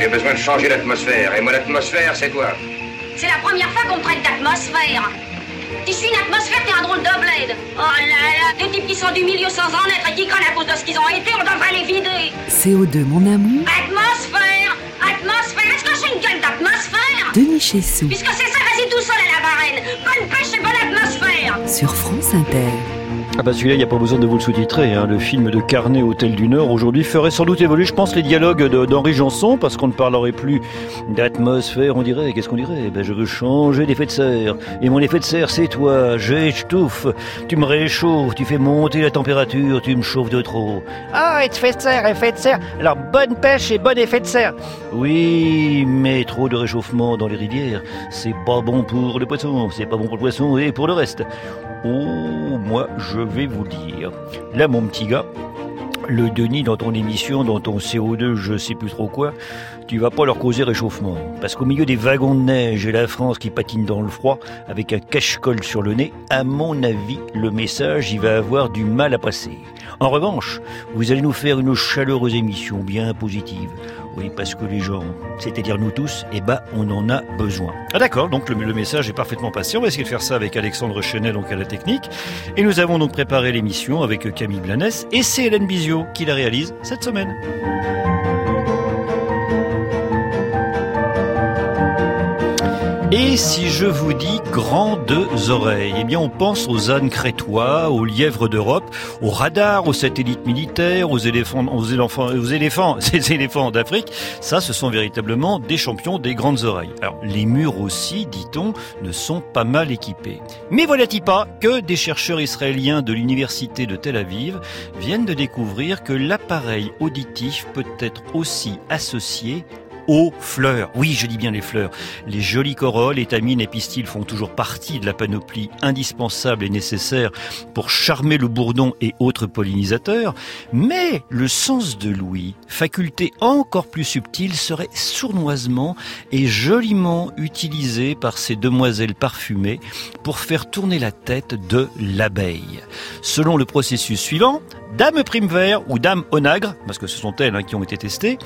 J'ai besoin de changer l'atmosphère. Et moi, l'atmosphère, c'est toi. C'est la première fois qu'on me traite d'atmosphère. Tu suis une atmosphère, t'es un drôle de bled. Oh là là, des types qui sont du milieu sans en être et qui craignent à cause de ce qu'ils ont été, on devrait les vider. CO2, mon amour. Atmosphère Atmosphère Est-ce que j'ai une gueule d'atmosphère? Denis Chessou. Puisque c'est ça, vas-y tout seul à la varenne. Bonne pêche et bonne atmosphère Sur France Inter. Ah bah celui-là, il n'y a pas besoin de vous le sous-titrer. Hein. Le film de Carnet Hôtel du Nord aujourd'hui ferait sans doute évoluer, je pense, les dialogues d'Henri Janson, parce qu'on ne parlerait plus d'atmosphère, on dirait. Qu'est-ce qu'on dirait? Eh ben, Je veux changer d'effet de serre. Et mon effet de serre, c'est toi. J'étouffe. Tu me réchauffes, tu fais monter la température, tu me chauffes de trop. Ah, effet de serre, effet de serre. Alors, bonne pêche et bon effet de serre. Oui, mais trop de réchauffement dans les rivières, c'est pas bon pour le poisson, c'est pas bon pour le poisson et pour le reste. Oh, moi, je vais vous dire. Là, mon petit gars, le Denis dans ton émission, dans ton CO2, je sais plus trop quoi, tu vas pas leur causer réchauffement. Parce qu'au milieu des wagons de neige et la France qui patine dans le froid, avec un cache-colle sur le nez, à mon avis, le message, il va avoir du mal à passer. En revanche, vous allez nous faire une chaleureuse émission bien positive. Oui, parce que les gens, c'est-à-dire nous tous, eh ben, on en a besoin. Ah d'accord, donc le, message est parfaitement passé. On va essayer de faire ça avec Alexandre Chenet, donc à la technique. Et nous avons donc préparé l'émission avec Camille Blanès et c'est Hélène Bizio qui la réalise cette semaine. Et si je vous dis grandes oreilles, eh bien on pense aux ânes crétois, aux lièvres d'Europe, aux radars, aux satellites militaires, aux éléphants, aux éléphants, aux éléphants, d'Afrique. Ça, ce sont véritablement des champions des grandes oreilles. Alors les murs aussi, dit-on, ne sont pas mal équipés. Mais voilà-t-il pas que des chercheurs israéliens de l'université de Tel Aviv viennent de découvrir que l'appareil auditif peut être aussi associé aux fleurs. Oui, je dis bien les fleurs. Les jolies corolles, étamines et pistils font toujours partie de la panoplie indispensable et nécessaire pour charmer le bourdon et autres pollinisateurs. Mais le sens de l'ouïe, faculté encore plus subtile, serait sournoisement et joliment utilisé par ces demoiselles parfumées pour faire tourner la tête de l'abeille. Selon le processus suivant, Dame Prime Vert ou Dame Onagre, parce que ce sont elles hein, qui ont été testées,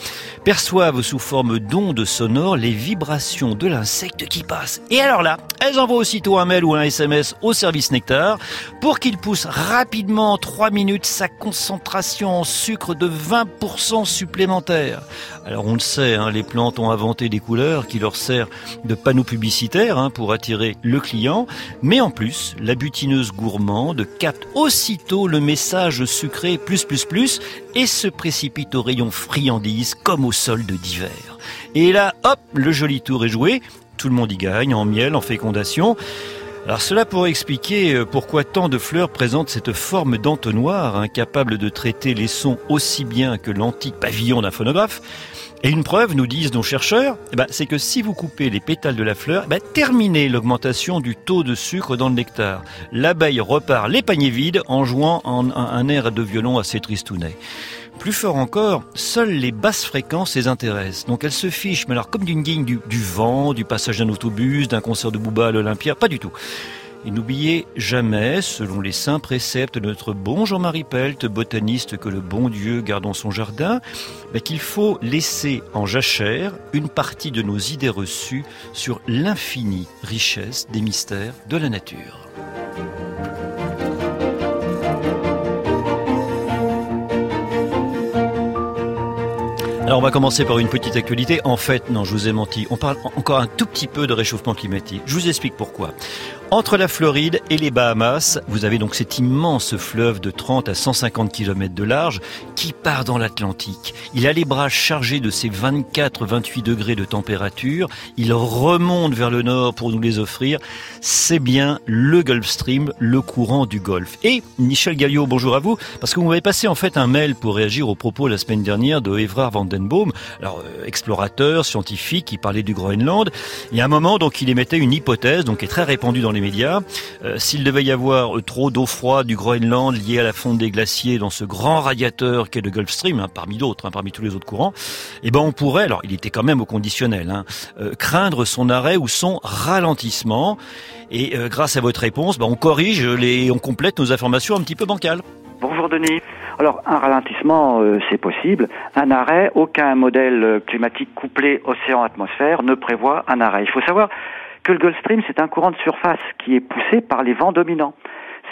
perçoivent sous forme d'ondes sonores les vibrations de l'insecte qui passe. Et alors là, elles envoient aussitôt un mail ou un SMS au service Nectar pour qu'il pousse rapidement en 3 minutes sa concentration en sucre de 20% supplémentaire. Alors on le sait, hein, les plantes ont inventé des couleurs qui leur servent de panneaux publicitaires hein, pour attirer le client, mais en plus, la butineuse gourmande capte aussitôt le message sucré plus plus plus et se précipite au rayon friandise comme au solde d'hiver. Et là, hop, le joli tour est joué, tout le monde y gagne, en miel, en fécondation. Alors cela pourrait expliquer pourquoi tant de fleurs présentent cette forme d'entonnoir, incapable de traiter les sons aussi bien que l'antique pavillon d'un phonographe. Et une preuve, nous disent nos chercheurs, eh ben, c'est que si vous coupez les pétales de la fleur, eh ben, terminez l'augmentation du taux de sucre dans le nectar. L'abeille repart les paniers vides en jouant un, un air de violon assez tristounet. Plus fort encore, seules les basses fréquences les intéressent. Donc elles se fichent, mais alors comme d'une guigne du, vent, du passage d'un autobus, d'un concert de Booba à l'Olympia, pas du tout. Et n'oubliez jamais, selon les saints préceptes de notre bon Jean-Marie Pelt, botaniste que le bon Dieu garde dans son jardin, bah, qu'il faut laisser en jachère une partie de nos idées reçues sur l'infinie richesse des mystères de la nature. Alors on va commencer par une petite actualité. En fait, non, je vous ai menti. On parle encore un tout petit peu de réchauffement climatique. Je vous explique pourquoi. Entre la Floride et les Bahamas, vous avez donc cet immense fleuve de 30 à 150 km de large qui part dans l'Atlantique. Il a les bras chargés de ses 24-28 degrés de température. Il remonte vers le nord pour nous les offrir. C'est bien le Gulf Stream, le courant du Golfe. Et Michel Galliot, bonjour à vous, parce que vous m'avez passé en fait un mail pour réagir aux propos la semaine dernière de Evrard Vandenboom, alors euh, explorateur, scientifique, qui parlait du Groenland. Il y a un moment, donc, il émettait une hypothèse, donc qui est très répandue dans les Euh, S'il devait y avoir trop d'eau froide du Groenland liée à la fonte des glaciers dans ce grand radiateur qu'est le Gulf Stream, hein, parmi d'autres, hein, parmi tous les autres courants, eh ben on pourrait, alors il était quand même au conditionnel, hein, euh, craindre son arrêt ou son ralentissement. Et euh, grâce à votre réponse, ben, on corrige les, on complète nos informations un petit peu bancales. Bonjour Denis. Alors, un ralentissement, c'est possible. Un arrêt, aucun modèle climatique couplé océan-atmosphère ne prévoit un arrêt. Il faut savoir que le Gulf Stream, c'est un courant de surface qui est poussé par les vents dominants.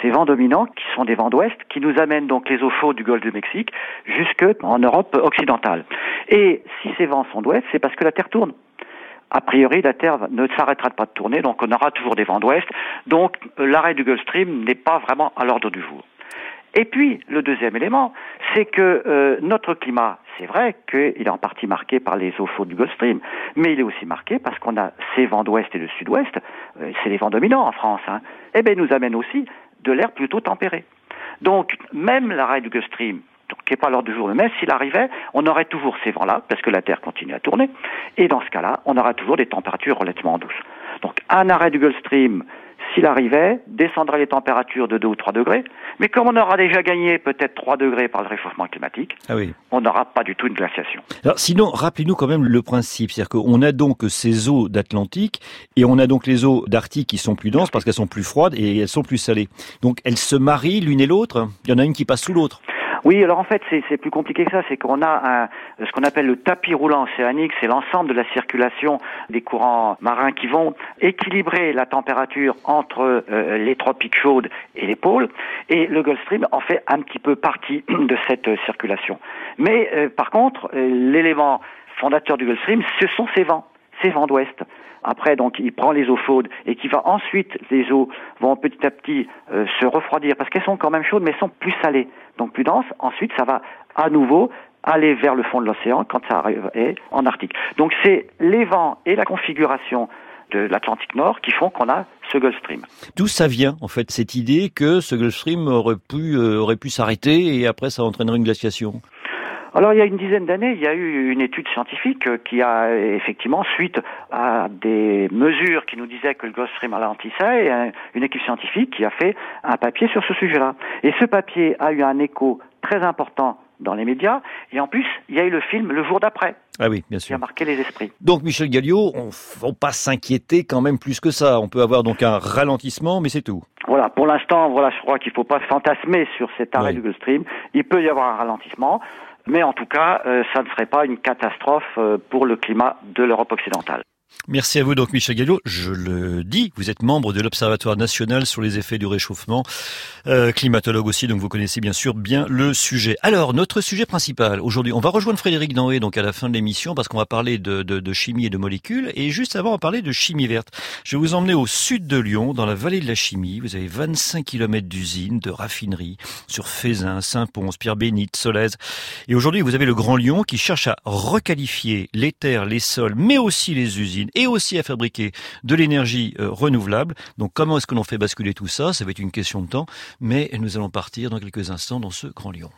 Ces vents dominants, qui sont des vents d'ouest, qui nous amènent donc les eaux chaudes du golfe du Mexique jusque en Europe occidentale. Et si ces vents sont d'ouest, c'est parce que la Terre tourne a priori, la Terre ne s'arrêtera pas de tourner, donc on aura toujours des vents d'ouest. Donc l'arrêt du Gulf Stream n'est pas vraiment à l'ordre du jour. Et puis, le deuxième élément, c'est que euh, notre climat, c'est vrai qu'il est en partie marqué par les eaux chaudes du Gulf Stream, mais il est aussi marqué parce qu'on a ces vents d'ouest et de sud-ouest, euh, c'est les vents dominants en France, hein, et eh bien, nous amène aussi de l'air plutôt tempéré. Donc, même l'arrêt du Gulf Stream, qui n'est pas l'ordre du jour, mais s'il arrivait, on aurait toujours ces vents-là, parce que la Terre continue à tourner, et dans ce cas-là, on aura toujours des températures relativement douces. Donc un arrêt du Gulf Stream, s'il arrivait, descendrait les températures de 2 ou 3 degrés, mais comme on aura déjà gagné peut-être 3 degrés par le réchauffement climatique, ah on n'aura pas du tout une glaciation. Alors sinon, rappelez-nous quand même le principe, c'est-à-dire qu'on a donc ces eaux d'Atlantique et on a donc les eaux d'Arctique qui sont plus denses parce qu'elles sont plus froides et elles sont plus salées. Donc elles se marient l'une et l'autre, il y en a une qui passe sous l'autre. Oui, alors en fait, c'est plus compliqué que ça. C'est qu'on a un, ce qu'on appelle le tapis roulant océanique. C'est l'ensemble de la circulation des courants marins qui vont équilibrer la température entre euh, les tropiques chaudes et les pôles. Et le Gulf Stream en fait un petit peu partie de cette circulation. Mais euh, par contre, euh, l'élément fondateur du Gulf Stream, ce sont ces vents, ces vents d'ouest. Après, donc, il prend les eaux chaudes et qui va ensuite, les eaux vont petit à petit euh, se refroidir parce qu'elles sont quand même chaudes, mais elles sont plus salées, donc plus denses. Ensuite, ça va à nouveau aller vers le fond de l'océan quand ça arrive en Arctique. Donc, c'est les vents et la configuration de l'Atlantique Nord qui font qu'on a ce Gulf Stream. D'où ça vient, en fait, cette idée que ce Gulf Stream aurait pu, euh, aurait pu s'arrêter et après ça entraînerait une glaciation? Alors il y a une dizaine d'années, il y a eu une étude scientifique qui a effectivement, suite à des mesures qui nous disaient que le Gulf Stream ralentissait, et une équipe scientifique qui a fait un papier sur ce sujet-là. Et ce papier a eu un écho très important dans les médias. Et en plus, il y a eu le film Le jour d'après. Ah oui, bien sûr. Qui a marqué les esprits. Donc, Michel Galliot, on ne faut pas s'inquiéter quand même plus que ça. On peut avoir donc un ralentissement, mais c'est tout. Voilà, pour l'instant, voilà, je crois qu'il ne faut pas fantasmer sur cet arrêt du Gulf Stream. Il peut y avoir un ralentissement. Mais en tout cas, euh, ça ne serait pas une catastrophe euh, pour le climat de l'Europe occidentale. Merci à vous donc Michel Gallo. Je le dis, vous êtes membre de l'Observatoire national sur les effets du réchauffement, euh, climatologue aussi, donc vous connaissez bien sûr bien le sujet. Alors notre sujet principal aujourd'hui, on va rejoindre Frédéric Danwé donc à la fin de l'émission parce qu'on va parler de, de, de, chimie et de molécules et juste avant on va parler de chimie verte. Je vais vous emmener au sud de Lyon, dans la vallée de la chimie. Vous avez 25 km d'usines, de raffineries sur Fézin, Saint-Pons, Pierre-Bénite, Solèze. Et aujourd'hui vous avez le Grand Lyon qui cherche à requalifier les terres, les sols, mais aussi les usines et aussi à fabriquer de l'énergie euh, renouvelable. Donc comment est-ce que l'on fait basculer tout ça? Ça va être une question de temps, mais nous allons partir dans quelques instants dans ce grand lion.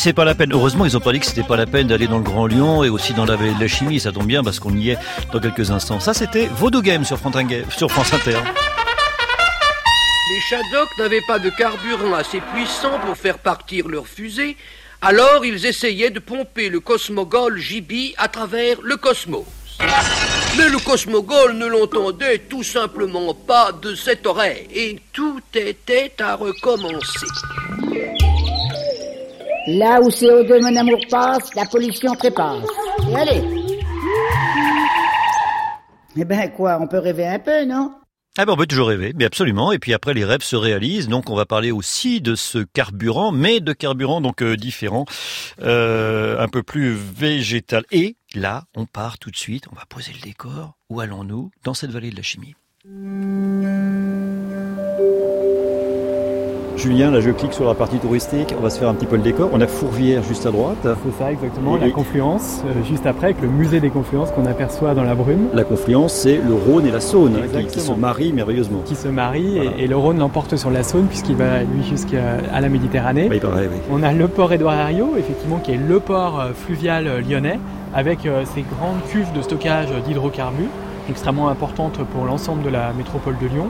C'est pas la peine. Heureusement, ils ont pas dit que c'était pas la peine d'aller dans le Grand Lyon et aussi dans la vallée de la chimie. Ça tombe bien parce qu'on y est dans quelques instants. Ça, c'était Vaudou Game sur France Inter. Les Shadok n'avaient pas de carburant assez puissant pour faire partir leur fusée, alors ils essayaient de pomper le Cosmogol JB à travers le cosmos. Mais le Cosmogol ne l'entendait tout simplement pas de cette oreille et tout était à recommencer. Là où CO2 mon amour passe, la pollution trépasse. Et allez Eh ben quoi, on peut rêver un peu, non? Ah ben on peut toujours rêver, mais absolument. Et puis après, les rêves se réalisent. Donc on va parler aussi de ce carburant, mais de carburant donc euh, différent, euh, un peu plus végétal. Et là, on part tout de suite. On va poser le décor. Où allons-nous Dans cette vallée de la chimie? Julien, là je clique sur la partie touristique, on va se faire un petit peu le décor. On a Fourvière juste à droite. C'est ça exactement, la confluence, euh, juste après avec le musée des confluences qu'on aperçoit dans la brume. La confluence c'est le Rhône et la Saône hein, qui, se marient merveilleusement. Qui se marient et, le Rhône l'emporte sur la Saône puisqu'il va lui jusqu'à la Méditerranée. Bah, paraît, oui. On a le port Édouard Herriot, effectivement qui est le port euh, fluvial euh, lyonnais avec ses grandes cuves de stockage d'hydrocarbures extrêmement importantes pour l'ensemble de la métropole de Lyon.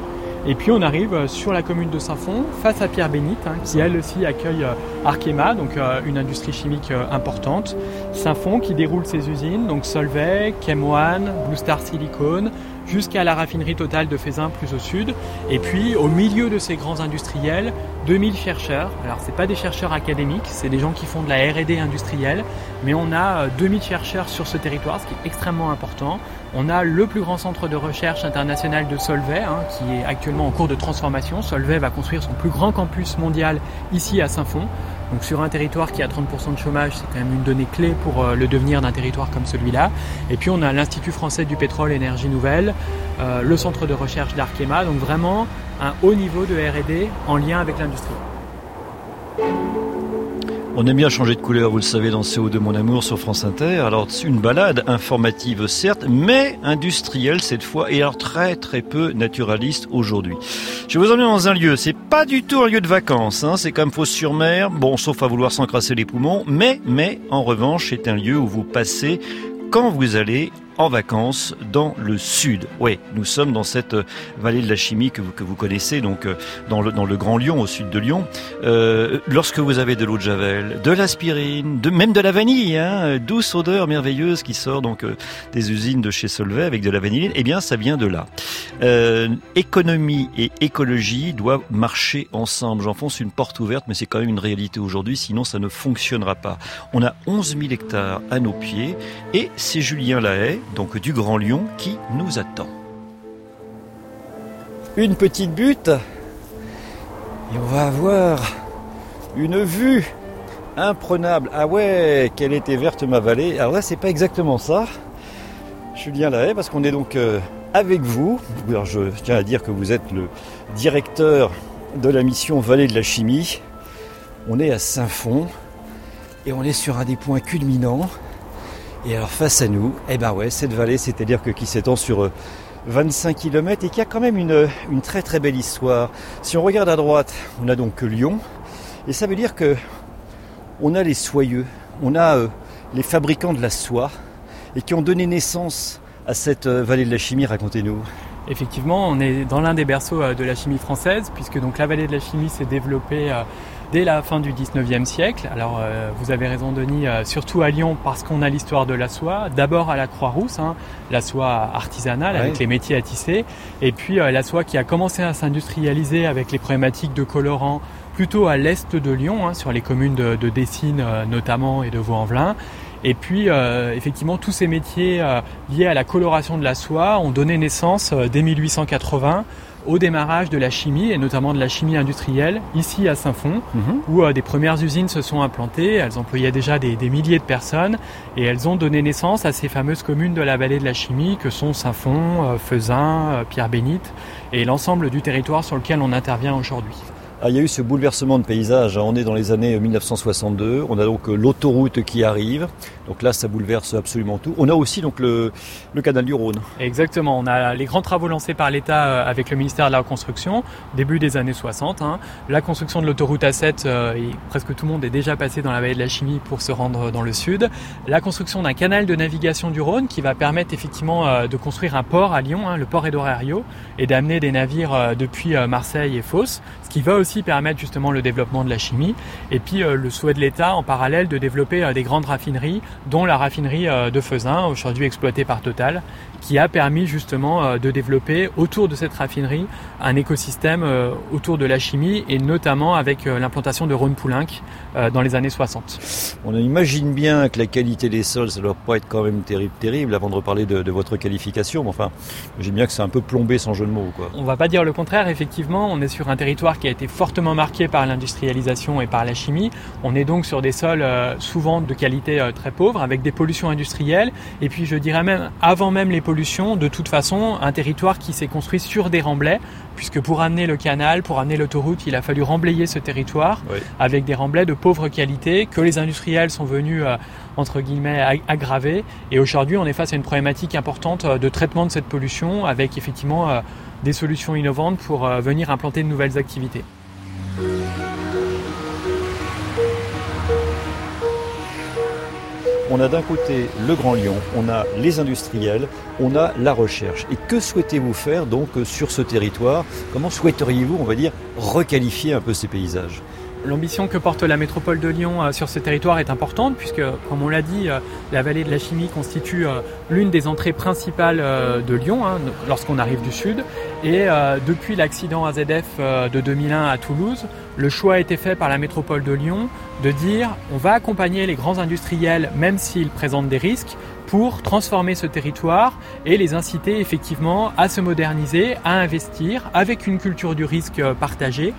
Et puis on arrive sur la commune de Saint-Fond, face à Pierre Bénite, hein, qui elle aussi accueille euh, Arkema, donc euh, une industrie chimique euh, importante. Saint-Fond qui déroule ses usines, donc Solvay, Chem1, Blue Star Silicone, jusqu'à la raffinerie totale de Fézin plus au sud. Et puis au milieu de ces grands industriels, 2000 chercheurs. Alors c'est pas des chercheurs académiques, c'est des gens qui font de la R&D industrielle, mais on a 2000 chercheurs sur ce territoire, ce qui est extrêmement important. On a le plus grand centre de recherche international de Solvay, hein, qui est actuellement en cours de transformation. Solvay va construire son plus grand campus mondial ici à Saint-Fond. Donc sur un territoire qui a 30% de chômage, c'est quand même une donnée clé pour euh, le devenir d'un territoire comme celui-là. Et puis on a l'Institut français du pétrole énergie nouvelle, euh, le centre de recherche d'Arkema, donc vraiment un haut niveau de R&D en lien avec l'industrie. On aime bien changer de couleur, vous le savez, dans CO2 Mon Amour sur France Inter. Alors, une balade informative, certes, mais industrielle cette fois, et alors très très peu naturaliste aujourd'hui. Je vous emmener dans un lieu, c'est pas du tout un lieu de vacances, hein, c'est comme fosse sur mer, bon, sauf à vouloir s'encrasser les poumons, mais, mais, en revanche, c'est un lieu où vous passez quand vous allez en vacances dans le sud. Oui, nous sommes dans cette euh, vallée de la chimie que vous, connaissez, donc euh, dans le, dans le Grand Lyon, au sud de Lyon. Euh, lorsque vous avez de l'eau de javel, de l'aspirine, de, même de la vanille, hein, douce odeur merveilleuse qui sort donc des usines de chez Solvay avec de la vanilline, eh bien ça vient de là. économie et écologie doivent marcher ensemble. J'enfonce une porte ouverte, mais c'est quand même une réalité aujourd'hui, sinon ça ne fonctionnera pas. On a 11 000 hectares à nos pieds et c'est Julien Lahaye, donc du Grand Lion, qui nous attend. Une petite butte et on va avoir une vue imprenable. Ah ouais, qu'elle était verte ma vallée. Alors là, c'est pas exactement ça. Julien Lahaye, parce qu'on est donc euh, avec vous. Je tiens à dire que vous êtes le directeur de la mission Vallée de la Chimie. On est à Saint-Fond et on est sur un des points culminants et alors face à nous, eh ben ouais, cette vallée, c'est-à-dire que qui s'étend sur 25 euh, km et qui a quand même une, une, très très belle histoire. Si on regarde à droite, on a donc Lyon, et ça veut dire que on a les soyeux, on a euh, les fabricants de la soie, et qui ont donné naissance à cette euh, vallée de la chimie, racontez-nous. Effectivement, on est dans l'un des berceaux de la chimie française, puisque donc la vallée de la chimie s'est développée dès la fin du 19e siècle. Alors euh, vous avez raison Denis, euh, surtout à Lyon parce qu'on a l'histoire de la soie. D'abord à la Croix-Rousse, hein, la soie artisanale avec les métiers à tisser, et puis euh, la soie qui a commencé à s'industrialiser avec les problématiques de colorants plutôt à l'est de Lyon, hein, sur les communes de, de Dessines notamment et de Vaux-en-Velin. Et puis, effectivement, tous ces métiers liés à la coloration de la soie ont donné naissance dès 1880 au démarrage de la chimie et notamment de la chimie industrielle ici à Saint-Fond mhm. où euh, des premières usines se sont implantées. Elles employaient déjà des, milliers de personnes et elles ont donné naissance à ces fameuses communes de la vallée de la chimie que sont Saint-Fond, euh, euh, Pierre-Bénite et l'ensemble du territoire sur lequel on intervient aujourd'hui. Ah, il y a eu ce bouleversement de paysage. On est dans les années 1962. On a donc euh, l'autoroute qui arrive. Donc là, ça bouleverse absolument tout. On a aussi donc le, canal du Rhône. Exactement. On a les grands travaux lancés par l'État euh, avec le ministère de la Reconstruction, début des années 60. hein. La construction de l'autoroute A7, euh, et presque tout le monde est déjà passé dans la vallée de la Chimie pour se rendre dans le sud. La construction d'un canal de navigation du Rhône qui va permettre effectivement euh, de construire un port à Lyon, hein, le port Edorario, et d'amener des navires euh, depuis euh, Marseille et Fos, ce qui va aussi permettre justement le développement de la chimie. Et puis euh, le souhait de l'État en parallèle de développer euh, des grandes raffineries, dont la raffinerie euh, de Fezin, aujourd'hui exploitée par Total, qui a permis justement euh, de développer autour de cette raffinerie un écosystème euh, autour de la chimie et notamment avec euh, l'implantation de Rhône-Poulenc euh, dans les années 60. On imagine bien que la qualité des sols, ça doit pas être quand même terrible, terrible, avant de reparler de, de votre qualification. Mais enfin, j'imagine bien que c'est un peu plombé sans jeu de mots, quoi. On va pas dire le contraire, effectivement, on est sur un territoire qui a été fortement marqué par l'industrialisation et par la chimie. On est donc sur des sols souvent de qualité très pauvre, avec des pollutions industrielles, et puis je dirais même, avant même les pollutions, de toute façon, un territoire qui s'est construit sur des remblais, puisque pour amener le canal, pour amener l'autoroute, il a fallu remblayer ce territoire Oui. avec des remblais de pauvre qualité que les industriels sont venus euh, entre guillemets ag- aggraver. Et aujourd'hui, on est face à une problématique importante euh, de traitement de cette pollution, avec effectivement euh, des solutions innovantes pour euh, venir implanter de nouvelles activités. On a d'un côté le Grand Lyon, on a les industriels, on a la recherche. Et que souhaitez-vous faire donc sur ce territoire? Comment souhaiteriez-vous, on va dire, requalifier un peu ces paysages? L'ambition que porte la métropole de Lyon euh, sur ce territoire est importante puisque, comme on l'a dit, euh, la vallée de la chimie constitue euh, l'une des entrées principales de Lyon hein, lorsqu'on arrive du sud. Et depuis l'accident AZF de 2001 à Toulouse, le choix a été fait par la métropole de Lyon de dire on va accompagner les grands industriels même s'ils présentent des risques pour transformer ce territoire et les inciter effectivement à se moderniser, à investir avec une culture du risque partagée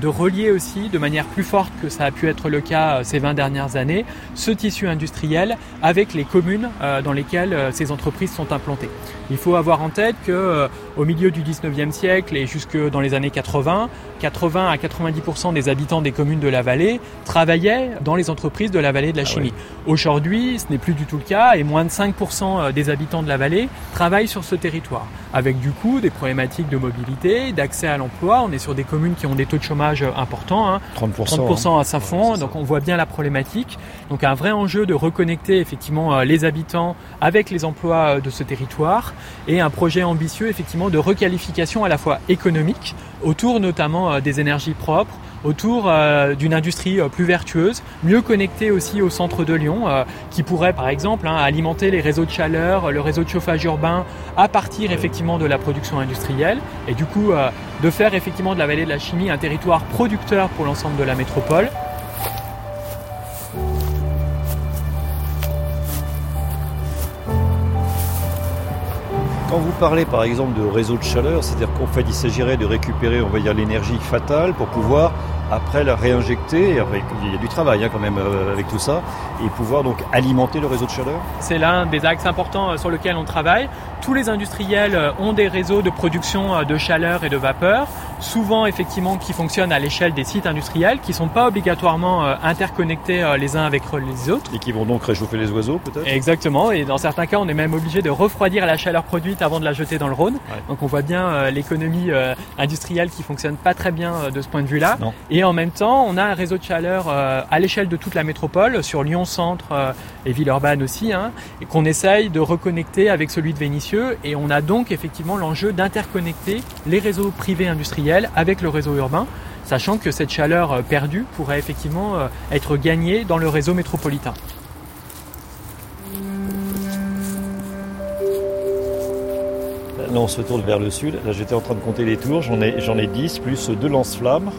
de relier aussi de manière plus forte que ça a pu être le cas euh, ces 20 dernières années ce tissu industriel avec les communes euh, dans lesquelles euh, ces entreprises sont implantées. Il faut avoir en tête que au milieu du 19e siècle et jusque dans les années 80, 80 à 90% des habitants des communes de la vallée travaillaient dans les entreprises de la vallée de la chimie. Aujourd'hui, ce n'est plus du tout le cas et moins de 5% des habitants de la vallée travaillent sur ce territoire avec du coup des problématiques de mobilité, d'accès à l'emploi. On est sur des communes qui ont des taux de chômage importants, hein, 30%. 30% à sa Ouais, fond, c'est donc on voit bien la problématique. Donc un vrai enjeu de reconnecter effectivement euh, les habitants avec les emplois euh, de ce territoire et un projet ambitieux effectivement de requalification à la fois économique autour notamment euh, des énergies propres, autour euh, d'une industrie euh, plus vertueuse, mieux connectée aussi au centre de Lyon, qui pourrait par exemple hein, alimenter les réseaux de chaleur, le réseau de chauffage urbain à partir effectivement de la production industrielle, et du coup de faire effectivement de la vallée de la chimie un territoire producteur pour l'ensemble de la métropole. Quand vous parlez par exemple de réseau de chaleur, c'est-à-dire qu'en fait il s'agirait de récupérer, on va dire, l'énergie fatale pour pouvoir après la réinjecter, il y a du travail hein, quand même euh, avec tout ça, et pouvoir donc alimenter le réseau de chaleur C'est l'un des axes importants euh, sur lequel on travaille. Tous les industriels euh, ont des réseaux de production de chaleur et de vapeur, souvent effectivement qui fonctionnent à l'échelle des sites industriels, qui sont pas obligatoirement euh, interconnectés euh, les uns avec les autres. et qui vont donc réchauffer les oiseaux peut-être? Exactement, et dans certains cas, on est même obligé de refroidir la chaleur produite avant de la jeter dans le Rhône. Ouais. Donc on voit bien euh, l'économie industrielle qui fonctionne pas très bien de ce point de vue-là. Et en même temps, on a un réseau de chaleur à l'échelle de toute la métropole, sur Lyon Centre euh, et Villeurbanne aussi, hein, et qu'on essaye de reconnecter avec celui de Vénissieux. Et on a donc effectivement l'enjeu d'interconnecter les réseaux privés industriels avec le réseau urbain, sachant que cette chaleur euh, perdue pourrait effectivement euh, être gagnée dans le réseau métropolitain. Là on se tourne vers le sud, là j'étais en train de compter les tours, j'en ai, j'en ai 10 plus deux lance-flammes,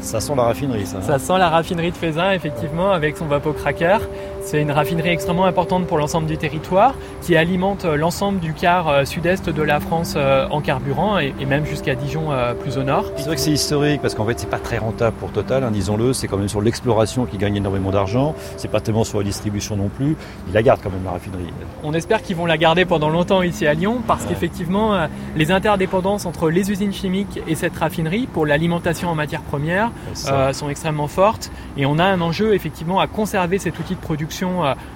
ça sent la raffinerie ça. hein Ça sent la raffinerie de Faisin, effectivement, avec son vapocraqueur. C'est une raffinerie extrêmement importante pour l'ensemble du territoire qui alimente euh, l'ensemble du quart euh, sud-est de la France euh, en carburant et, même jusqu'à Dijon plus au nord. C'est vrai que c'est historique parce qu'en fait c'est pas très rentable pour Total, hein, disons-le, c'est quand même sur l'exploration qui gagne énormément d'argent, c'est pas tellement sur la distribution non plus, ils la gardent quand même la raffinerie. On espère qu'ils vont la garder pendant longtemps ici à Lyon parce qu'effectivement les interdépendances entre les usines chimiques et cette raffinerie pour l'alimentation en matières premières sont extrêmement fortes et on a un enjeu effectivement à conserver cet outil de production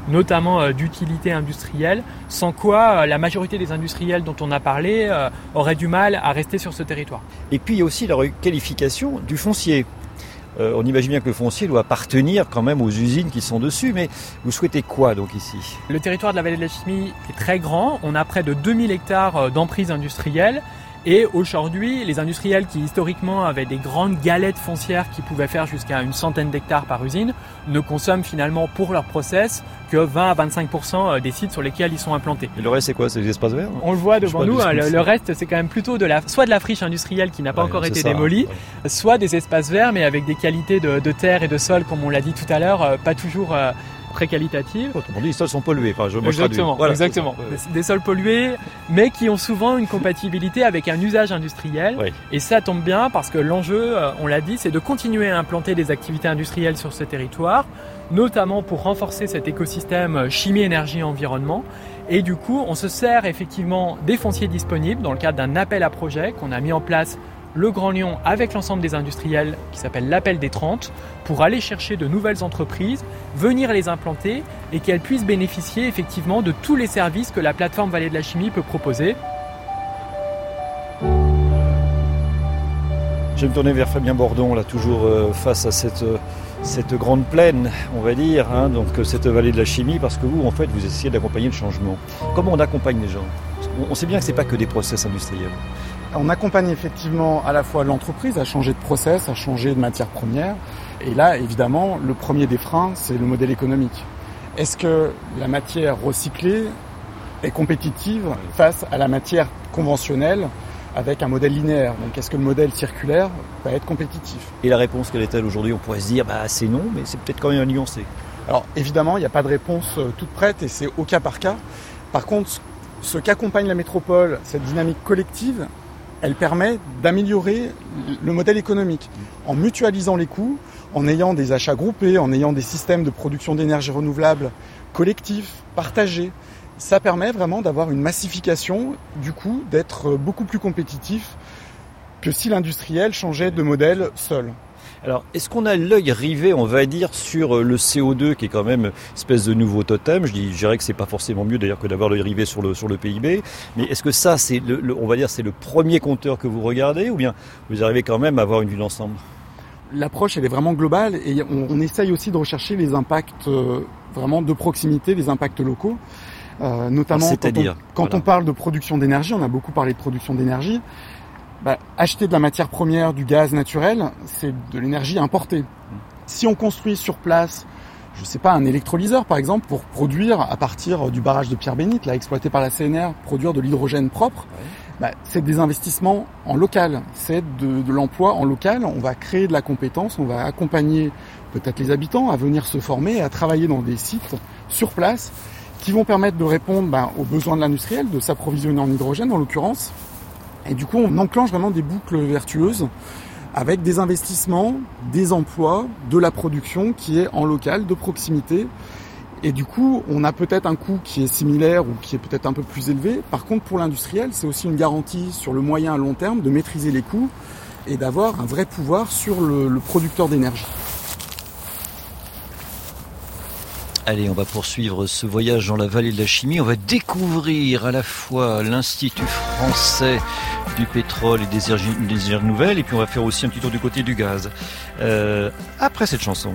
notamment d'utilité industrielle sans quoi euh, la majorité des industriels dont on a parlé euh, auraient du mal à rester sur ce territoire. Et puis il y a aussi la qualification du foncier. Euh, on imagine bien que le foncier doit appartenir quand même aux usines qui sont dessus, mais vous souhaitez quoi donc ici? Le territoire de la vallée de la chimie est très grand, on a près de 2000 hectares d'emprise industrielle et aujourd'hui, les industriels qui historiquement avaient des grandes galettes foncières qui pouvaient faire jusqu'à une centaine d'hectares par usine ne consomment finalement pour leur process que 20 à 25% euh, des sites sur lesquels ils sont implantés. Et le reste, c'est quoi? C'est des espaces verts On le voit devant nous. Hein, le, reste, c'est quand même plutôt de la, soit de la friche industrielle qui n'a pas encore été démolie, soit des espaces verts, mais avec des qualités de, de, terre et de sol, comme on l'a dit tout à l'heure, euh, pas toujours euh, très qualitative. On dit les sols sont pollués. Enfin, je, exactement, exactement. Des, sols pollués, mais qui ont souvent une compatibilité avec un usage industriel. Et ça tombe bien parce que l'enjeu, euh, on l'a dit, c'est de continuer à implanter des activités industrielles sur ce territoire, notamment pour renforcer cet écosystème euh, chimie, énergie, environnement. Et du coup, on se sert effectivement des fonciers disponibles dans le cadre d'un appel à projet qu'on a mis en place le Grand Lyon avec l'ensemble des industriels qui s'appelle l'appel des 30 pour aller chercher de nouvelles entreprises, venir les implanter et qu'elles puissent bénéficier effectivement de tous les services que la plateforme Vallée de la Chimie peut proposer. Je vais me tourner vers Fabien Bordon, là, toujours euh, face à cette, euh, cette grande plaine, on va dire, hein, donc euh, cette vallée de la chimie, parce que vous, en fait, vous essayez d'accompagner le changement. Comment on accompagne les gens? On sait bien que ce n'est pas que des process industriels. On accompagne effectivement à la fois l'entreprise à changer de process, à changer de matière première. Et là, évidemment, le premier des freins, c'est le modèle économique. Est-ce que la matière recyclée est compétitive face à la matière conventionnelle avec un modèle linéaire? Donc est-ce que le modèle circulaire va être compétitif? Et la réponse, quelle est-elle aujourd'hui? On pourrait se dire, bah c'est non, mais c'est peut-être quand même nuancé. Alors évidemment, il n'y a pas de réponse euh, toute prête et c'est au cas par cas. Par contre, ce qu'accompagne la métropole, cette dynamique collective, elle permet d'améliorer le modèle économique en mutualisant les coûts, en ayant des achats groupés, en ayant des systèmes de production d'énergie renouvelable collectifs, partagés. Ça permet vraiment d'avoir une massification, du coup, d'être beaucoup plus compétitif que si l'industriel changeait de modèle seul. Alors, est-ce qu'on a l'œil rivé, on va dire, sur euh, le CO2 qui est quand même une espèce de nouveau totem? Je, dis, je dirais que c'est pas forcément mieux d'ailleurs que d'avoir l'œil rivé sur le, sur le PIB. Mais est-ce que ça, c'est le, on va dire, c'est le premier compteur que vous regardez ou bien vous arrivez quand même à avoir une vue d'ensemble? L'approche, elle est vraiment globale et on, essaye aussi de rechercher les impacts euh, vraiment de proximité, les impacts locaux. Euh, notamment quand, on, quand on parle de production d'énergie, on a beaucoup parlé de production d'énergie. Bah, acheter de la matière première, du gaz naturel, c'est de l'énergie importée. Si on construit sur place, je sais pas, un électrolyseur par exemple, pour produire à partir du barrage de Pierre-Bénite, là exploité par la CNR, produire de l'hydrogène propre, bah, c'est des investissements en local, c'est de, de l'emploi en local. On va créer de la compétence, on va accompagner peut-être les habitants à venir se former et à travailler dans des sites sur place qui vont permettre de répondre bah, aux besoins de l'industriel, de s'approvisionner en hydrogène en l'occurrence, et du coup, on enclenche vraiment des boucles vertueuses avec des investissements, des emplois, de la production qui est en local, de proximité. Et du coup, on a peut-être un coût qui est similaire ou qui est peut-être un peu plus élevé. Par contre, pour l'industriel, c'est aussi une garantie sur le moyen à long terme de maîtriser les coûts et d'avoir un vrai pouvoir sur le, producteur d'énergie. Allez, on va poursuivre ce voyage dans la vallée de la chimie. On va découvrir à la fois l'Institut français du pétrole et des énergies nouvelles, et puis on va faire aussi un petit tour du côté du gaz. Euh, après cette chanson.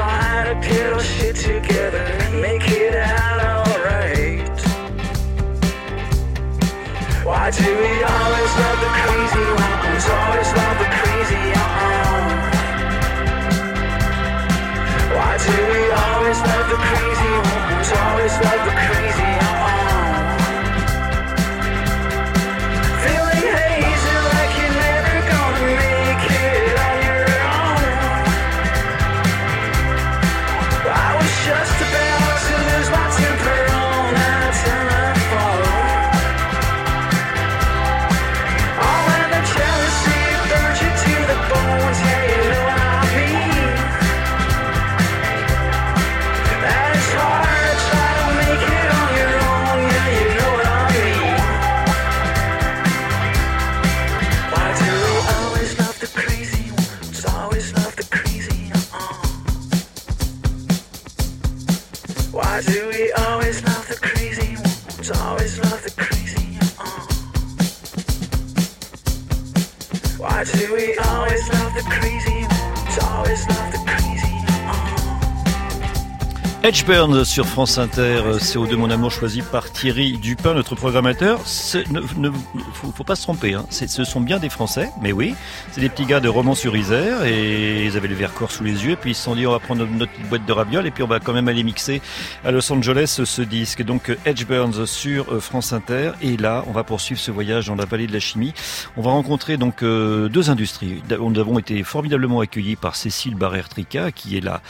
Trying to get our shit together and make it out alright. Why do we always love the crazy ones? Always love the crazy uh-uh. Why do we always love the crazy ones? Always love the crazy uh-uh. Edgeburn sur France Inter, CO2 Mon Amour choisi par Thierry Dupin, notre programmateur. Ne, ne- faut, pas se tromper, hein. Ce sont bien des Français, mais oui, c'est des petits gars de Romans-sur-Isère et ils avaient le Vercors sous les yeux, puis ils se sont dit on va prendre notre, petite boîte de ravioles et puis on va quand même aller mixer à Los Angeles ce disque. Donc Edgeburns sur euh, France Inter et là on va poursuivre ce voyage dans la vallée de la chimie. On va rencontrer donc euh, deux industries. Nous avons été formidablement accueillis par Cécile Barrère-Trica qui est la,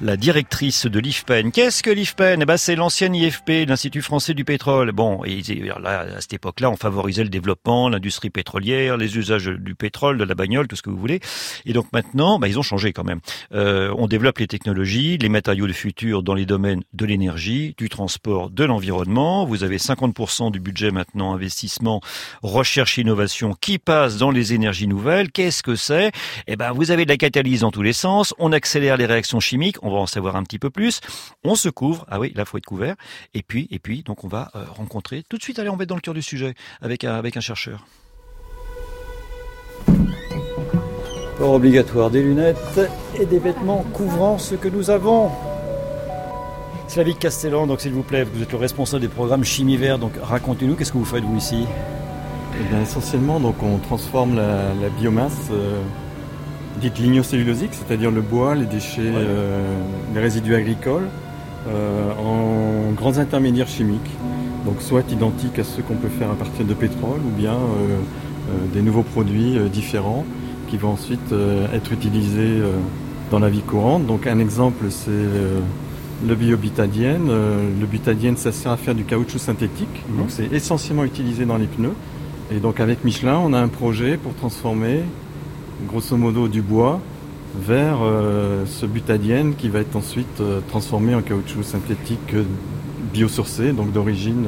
la directrice de Qu'est-ce que l'IFPEN eh ben, C'est l'ancienne IFP, l'Institut français du pétrole. Bon, et là, à cette époque-là, on favorisait le développement, l'industrie pétrolière, les usages du pétrole, de la bagnole, tout ce que vous voulez. Et donc maintenant, bah, ils ont changé quand même. Euh, on développe les technologies, les matériaux du futur dans les domaines de l'énergie, du transport, de l'environnement. Vous avez 50% du budget maintenant investissement, recherche, innovation qui passe dans les énergies nouvelles. Qu'est-ce que c'est? Eh ben, vous avez de la catalyse dans tous les sens. On accélère les réactions chimiques. On va en savoir un petit peu plus. On se couvre. Ah oui, là, faut être couvert. Et puis, et puis, donc, on va euh, rencontrer tout de suite. Allez, on va être dans le cœur du sujet avec un, avec un chercheur. Port obligatoire des lunettes et des vêtements couvrant ce que nous avons. Slavic Castellan, donc s'il vous plaît, vous êtes le responsable des programmes Chimie Vert, donc racontez-nous, qu'est-ce que vous faites vous ici? Eh bien, essentiellement, donc, on transforme la, la biomasse euh, dite lignocellulosique, c'est-à-dire le bois, les déchets, euh, les résidus agricoles, euh, en grands intermédiaires chimiques. Donc soit identiques à ceux qu'on peut faire à partir de pétrole ou bien euh, des nouveaux produits différents qui vont ensuite être utilisés dans la vie courante. Donc un exemple c'est le biobutadiène. Le butadiène ça sert à faire du caoutchouc synthétique. Donc c'est essentiellement utilisé dans les pneus. Et donc avec Michelin on a un projet pour transformer grosso modo du bois vers euh, ce butadiène qui va être ensuite euh, transformé en caoutchouc synthétique euh, biosourcé, donc d'origine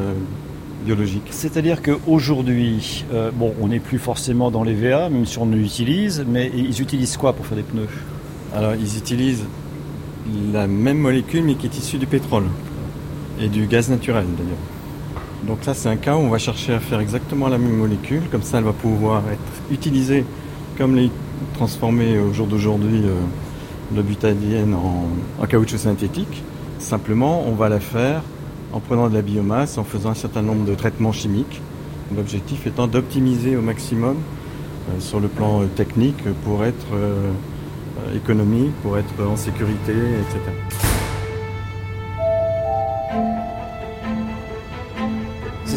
biologique. C'est-à-dire qu'aujourd'hui, euh, bon, on n'est plus forcément dans les VA, même si on l'utilise, mais ils utilisent quoi pour faire des pneus? Alors ils utilisent la même molécule mais qui est issue du pétrole et du gaz naturel d'ailleurs. Donc là c'est un cas où on va chercher à faire exactement la même molécule, comme ça elle va pouvoir être utilisée comme les transformer au jour d'aujourd'hui euh, le butadiène en, en caoutchouc synthétique. Simplement on va la faire en prenant de la biomasse, en faisant un certain nombre de traitements chimiques. L'objectif étant d'optimiser au maximum euh, sur le plan euh, technique pour être euh, économique, pour être en sécurité, etc.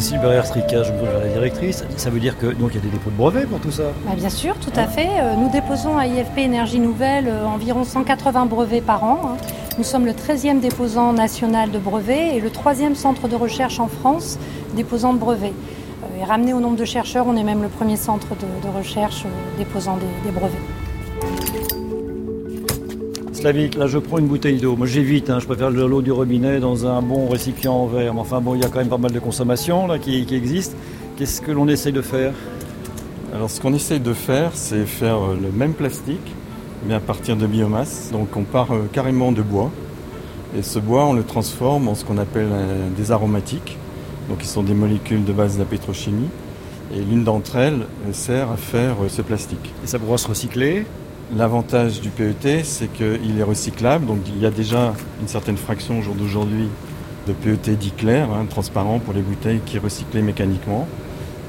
Cécile Barrière-Trica, je me vers la directrice, ça veut dire que donc il y a des dépôts de brevets pour tout ça Bah, bien sûr, tout à fait. Euh, Nous déposons à IFP Énergie Nouvelle euh, environ 180 brevets par an. hein. Nous sommes le 13e déposant national de brevets et le 3e centre de recherche en France déposant de brevets. Euh, Et ramené au nombre de chercheurs, on est même le premier centre de, recherche déposant des brevets. Là je prends une bouteille d'eau. Moi j'évite, hein, je préfère de l'eau du robinet dans un bon récipient en verre. Mais enfin bon, il y a quand même pas mal de consommation là, qui, qui existe. Qu'est-ce que l'on essaye de faire? Alors ce qu'on essaye de faire, c'est faire euh, le même plastique, mais à partir de biomasse. Donc on part euh, carrément de bois. Et ce bois, on le transforme en ce qu'on appelle euh, des aromatiques. Donc ils sont des molécules de base de la pétrochimie. Et l'une d'entre elles sert à faire ce plastique. Et ça pourra se recycler L'avantage du PET, c'est qu'il est recyclable. Donc il y a déjà une certaine fraction au jour d'aujourd'hui de PET dit clair, hein, transparent pour les bouteilles qui est recyclé mécaniquement.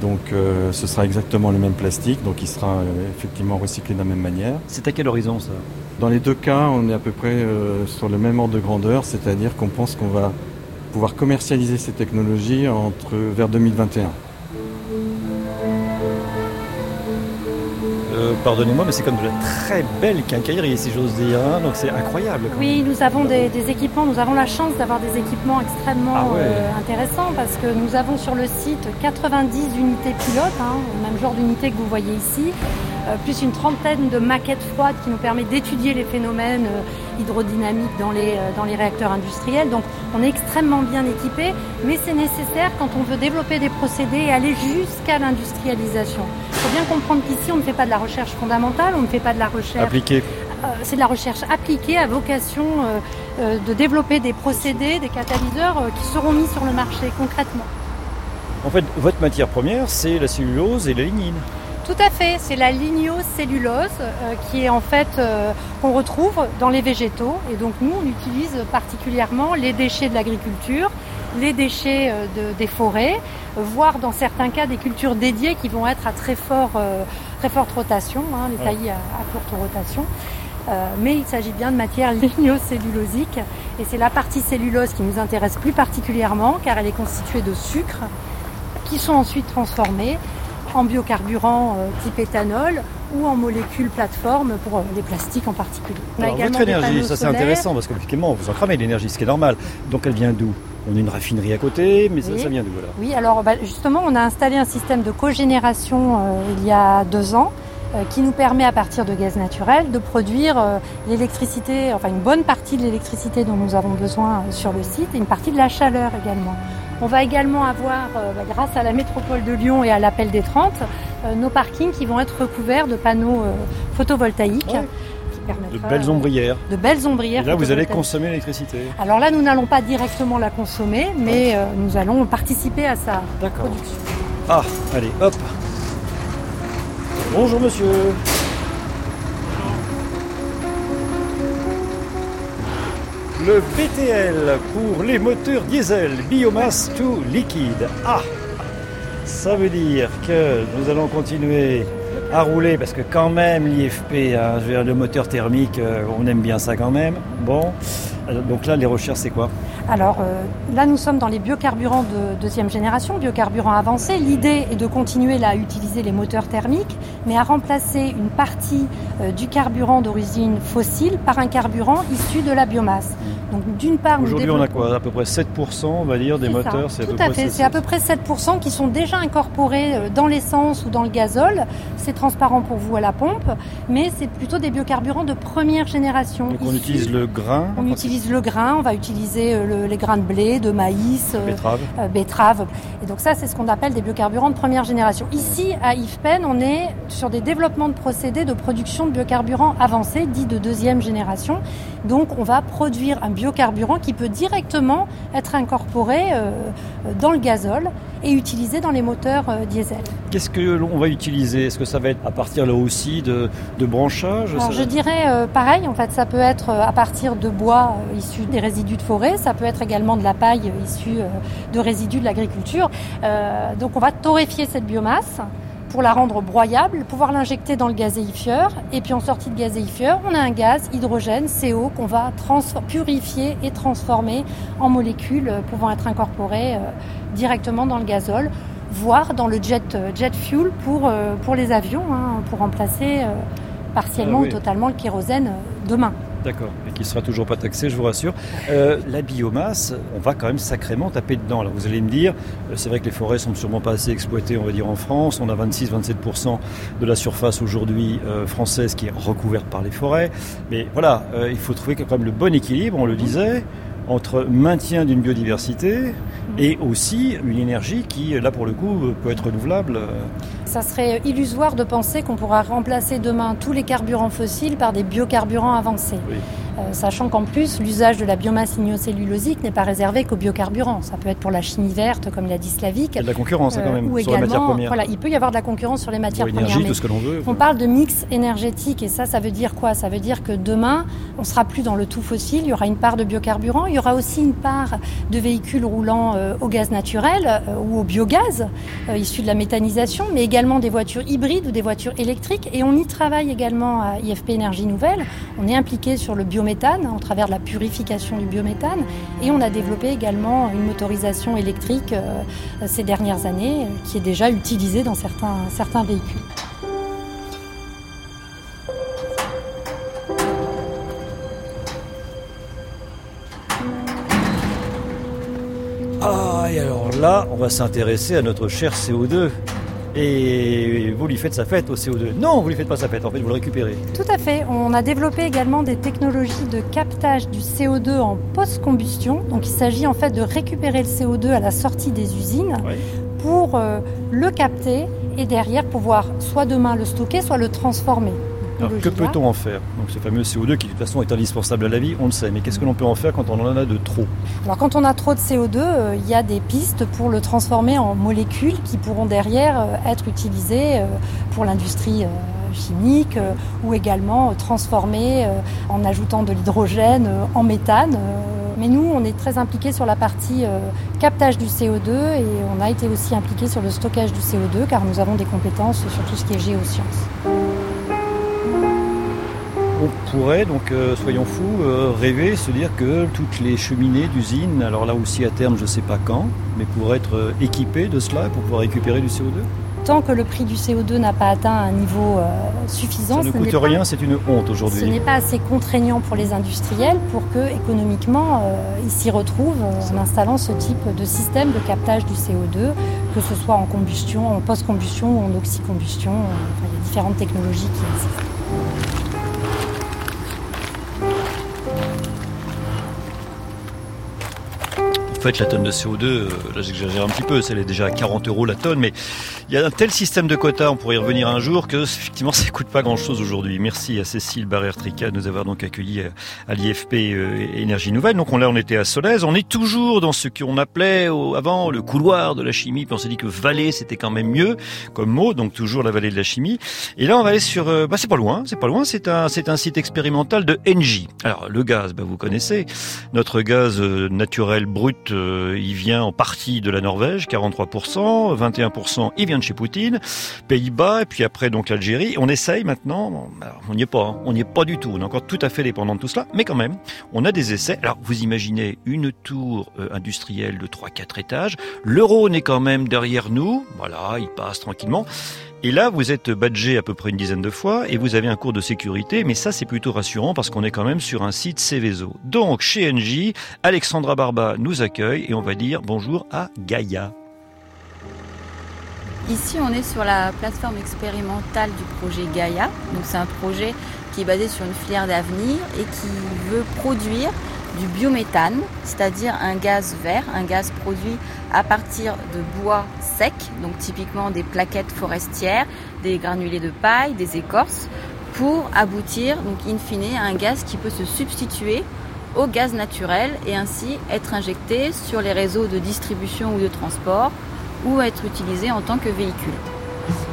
Donc euh, ce sera exactement le même plastique, donc il sera euh, effectivement recyclé de la même manière. C'est à quel horizon ça? Dans les deux cas, on est à peu près euh, sur le même ordre de grandeur, c'est-à-dire qu'on pense qu'on va pouvoir commercialiser ces technologies entre vers 2021. Pardonnez-moi, mais c'est comme de la très belle quincaillerie, si j'ose dire. hein, donc c'est incroyable. Oui, nous avons des, des équipements, nous avons la chance d'avoir des équipements extrêmement Ah ouais. euh, intéressants parce que nous avons sur le site 90 unités pilotes, hein, le même genre d'unité que vous voyez ici, plus une trentaine de maquettes froides qui nous permettent d'étudier les phénomènes euh, hydrodynamiques dans les, euh, dans les réacteurs industriels. Donc on est extrêmement bien équipé, mais c'est nécessaire quand on veut développer des procédés et aller jusqu'à l'industrialisation. Il faut bien comprendre qu'ici on ne fait pas de la recherche fondamentale, on ne fait pas de la recherche Appliqué. euh, c'est de la recherche appliquée à vocation euh, euh, de développer des procédés, des catalyseurs euh, qui seront mis sur le marché concrètement. En fait, votre matière première, c'est la cellulose et la lignine. Tout à fait, c'est la lignocellulose euh, qui est en fait euh, qu'on retrouve dans les végétaux. Et donc nous on utilise particulièrement les déchets de l'agriculture, les déchets euh, de- des forêts, voire dans certains cas des cultures dédiées qui vont être à très fort très forte rotation, hein, les taillis à, à courte rotation. Mais il s'agit bien de matière lignocellulosique. Et c'est la partie cellulose qui nous intéresse plus particulièrement car elle est constituée de sucres qui sont ensuite transformés en biocarburants euh, type éthanol ou en molécules plateformes pour euh, les plastiques en particulier. Alors, votre énergie, ça c'est intéressant parce qu'effectivement, vous en cramez l'énergie, ce qui est normal. Donc elle vient d'où? On a une raffinerie à côté, mais ça, Oui. ça vient d'où alors? Oui, alors bah, justement, on a installé un système de cogénération euh, il y a deux ans euh, qui nous permet à partir de gaz naturel de produire euh, l'électricité, enfin une bonne partie de l'électricité dont nous avons besoin sur le site et une partie de la chaleur également. On va également avoir, euh, bah, grâce à la métropole de Lyon et à l'appel des 30, euh, nos parkings qui vont être recouverts de panneaux euh, photovoltaïques. qui De belles ombrières. de belles ombrières. Et là, vous allez consommer l'électricité. Alors là, nous n'allons pas directement la consommer, mais euh, nous allons participer à sa production. Ah, allez, hop. Bonjour monsieur. Le BTL pour les moteurs diesel, biomasse to liquide. Ah Ça veut dire que nous allons continuer à rouler parce que quand même l'IFP, le moteur thermique, euh, on aime bien ça quand même. Bon, Alors, donc là les recherches c'est quoi? Alors euh, là, nous sommes dans les biocarburants de deuxième génération, biocarburants avancés. L'idée est de continuer là, à utiliser les moteurs thermiques, mais à remplacer une partie euh, du carburant d'origine fossile par un carburant issu de la biomasse. Donc d'une part, Aujourd'hui on a quoi? À peu près 7% on va dire des moteurs. c'est à Tout peu à près fait, c'est à peu près 7% qui sont déjà incorporés euh, dans l'essence ou dans le gazole. C'est transparent pour vous à la pompe, mais c'est plutôt des biocarburants de première génération. Donc on utilise le grain. On utilise le grain, on va utiliser euh, le- les grains de blé, de maïs, euh, Betterave. euh, betterave. Et donc ça, c'est ce qu'on appelle des biocarburants de première génération. Ici, à IFPEN, on est sur des développements de procédés de production de biocarburants avancés, dits de deuxième génération. Donc on va produire un biocarburant qui peut directement être incorporé euh, dans le gazole et utilisé dans les moteurs euh, diesel. Qu'est-ce que l'on va utiliser? Est-ce que ça va être à partir là aussi de, de branchage? Alors, je dirais pareil, en fait, ça peut être à partir de bois issus des résidus de forêt, ça peut être également de la paille issue euh, de résidus de l'agriculture. Euh, donc on va torréfier cette biomasse pour la rendre broyable, pouvoir l'injecter dans le gazéifieur, et puis en sortie de gazéifieur, on a un gaz hydrogène, CO, qu'on va purifier et transformer en molécules euh, pouvant être incorporées directement dans le gazole, voire dans le jet, jet fuel pour, pour les avions, hein, pour remplacer partiellement Ah oui. ou totalement le kérosène demain. D'accord, et qui sera toujours pas taxé, je vous rassure. Euh, la biomasse, on va quand même sacrément taper dedans. Alors vous allez me dire, euh, c'est vrai que les forêts sont sûrement pas assez exploitées, on va dire en France. On a 26-27% de la surface aujourd'hui euh, française qui est recouverte par les forêts. Mais voilà, il faut trouver quand même le bon équilibre, on le disait, entre maintien d'une biodiversité et aussi une énergie qui, là pour le coup, peut être renouvelable. Ça serait illusoire de penser qu'on pourra remplacer demain tous les carburants fossiles par des biocarburants avancés. Oui. Euh, sachant qu'en plus, l'usage de la biomasse lignocellulosique n'est pas réservé qu'aux biocarburants. Ça peut être pour la chimie verte, comme l'a dit Slavic. Il y a de la concurrence hein, quand même ou sur les matières également, premières. voilà, il peut y avoir de la concurrence sur les matières Pour premières. tout ce que l'on veut. On parle de mix énergétique et ça, ça veut dire quoi? Ça veut dire que demain, on sera plus dans le tout fossile. Il y aura une part de biocarburant, il y aura aussi une part de véhicules roulant euh, au gaz naturel euh, ou au biogaz euh, issu de la méthanisation, mais également des voitures hybrides ou des voitures électriques. Et on y travaille également à IFP Énergie Nouvelle. On est impliqué sur le biométhane au travers de la purification du biométhane et on a développé également une motorisation électrique euh, ces dernières années qui est déjà utilisée dans certains, certains véhicules. Ah, et alors là, on va s'intéresser à notre cher CO2. Et vous lui faites sa fête au CO2. Non, vous lui faites pas sa fête, en fait, vous le récupérez. Tout à fait. On a développé également des technologies de captage du CO2 en post-combustion. Donc il s'agit en fait de récupérer le CO2 à la sortie des usines Oui. pour euh, le capter et derrière pouvoir soit demain le stocker, soit le transformer. Alors, que peut-on en faire Donc ce fameux CO2 qui de toute façon est indispensable à la vie, on le sait. Mais qu'est-ce que l'on peut en faire quand on en a de trop Alors quand on a trop de CO2, euh, il y a des pistes pour le transformer en molécules qui pourront derrière euh, être utilisées euh, pour l'industrie chimique ou également transformées en ajoutant de l'hydrogène en méthane. Mais nous, on est très impliqués sur la partie euh, captage du CO2 et on a été aussi impliqués sur le stockage du CO2 car nous avons des compétences sur tout ce qui est géosciences. On pourrait donc, euh, soyons fous, euh, rêver, se dire que toutes les cheminées d'usines, alors là aussi à terme je ne sais pas quand, mais pourraient être euh, équipées de cela pour pouvoir récupérer du CO2 Tant que le prix du CO2 n'a pas atteint un niveau suffisant, Ça ne ce coûte rien, c'est une honte Ce aujourd'hui. n'est pas assez contraignant pour les industriels pour que économiquement ils s'y retrouvent en installant ce type de système de captage du CO2, que ce soit en combustion, en post-combustion ou en oxycombustion. enfin, il y a différentes technologies qui existent. Fait, la tonne de CO2, euh, là j'exagère un petit peu, elle est déjà à 40 euros la tonne, mais il y a un tel système de quotas, on pourrait y revenir un jour, que effectivement ça coûte pas grand chose aujourd'hui. Merci à Cécile Barrère-Trica de nous avoir donc accueillis à- à l'IFP euh, Énergie Nouvelle. Donc on, là on était à Solèze, on est toujours dans ce qu'on appelait avant le couloir de la chimie, puis on s'est dit que vallée c'était quand même mieux comme mot, donc toujours la vallée de la chimie. Et là on va aller sur, euh, bah c'est pas loin, c'est pas loin, c'est un, un site expérimental de Engie. Alors le gaz, bah, vous connaissez, notre gaz euh, naturel brut, euh, il vient en partie de la Norvège, 43%, 21% il vient de chez Poutine, Pays-Bas, et puis après donc l'Algérie. On essaye maintenant, on n'y est pas, hein, on n'y est pas du tout, on est encore tout à fait dépendant de tout cela, mais quand même, on a des essais. Alors vous imaginez une tour euh, industrielle de 3-4 étages, le Rhône est quand même derrière nous, voilà, il passe tranquillement. Et là, vous êtes badgé à peu près une dizaine de fois et vous avez un cours de sécurité, mais ça c'est plutôt rassurant parce qu'on est quand même sur un site Céveso. Donc chez Engie, Alexandra Barba nous accueille et on va dire bonjour à Gaïa. Ici, on est sur la plateforme expérimentale du projet Gaia. Donc, c'est un projet qui est basé sur une filière d'avenir et qui veut produire du biométhane, c'est-à-dire un gaz vert, un gaz produit à partir de bois secs, donc typiquement des plaquettes forestières, des granulés de paille, des écorces, pour aboutir, donc in fine, à un gaz qui peut se substituer au gaz naturel et ainsi être injecté sur les réseaux de distribution ou de transport ou être utilisé en tant que véhicule.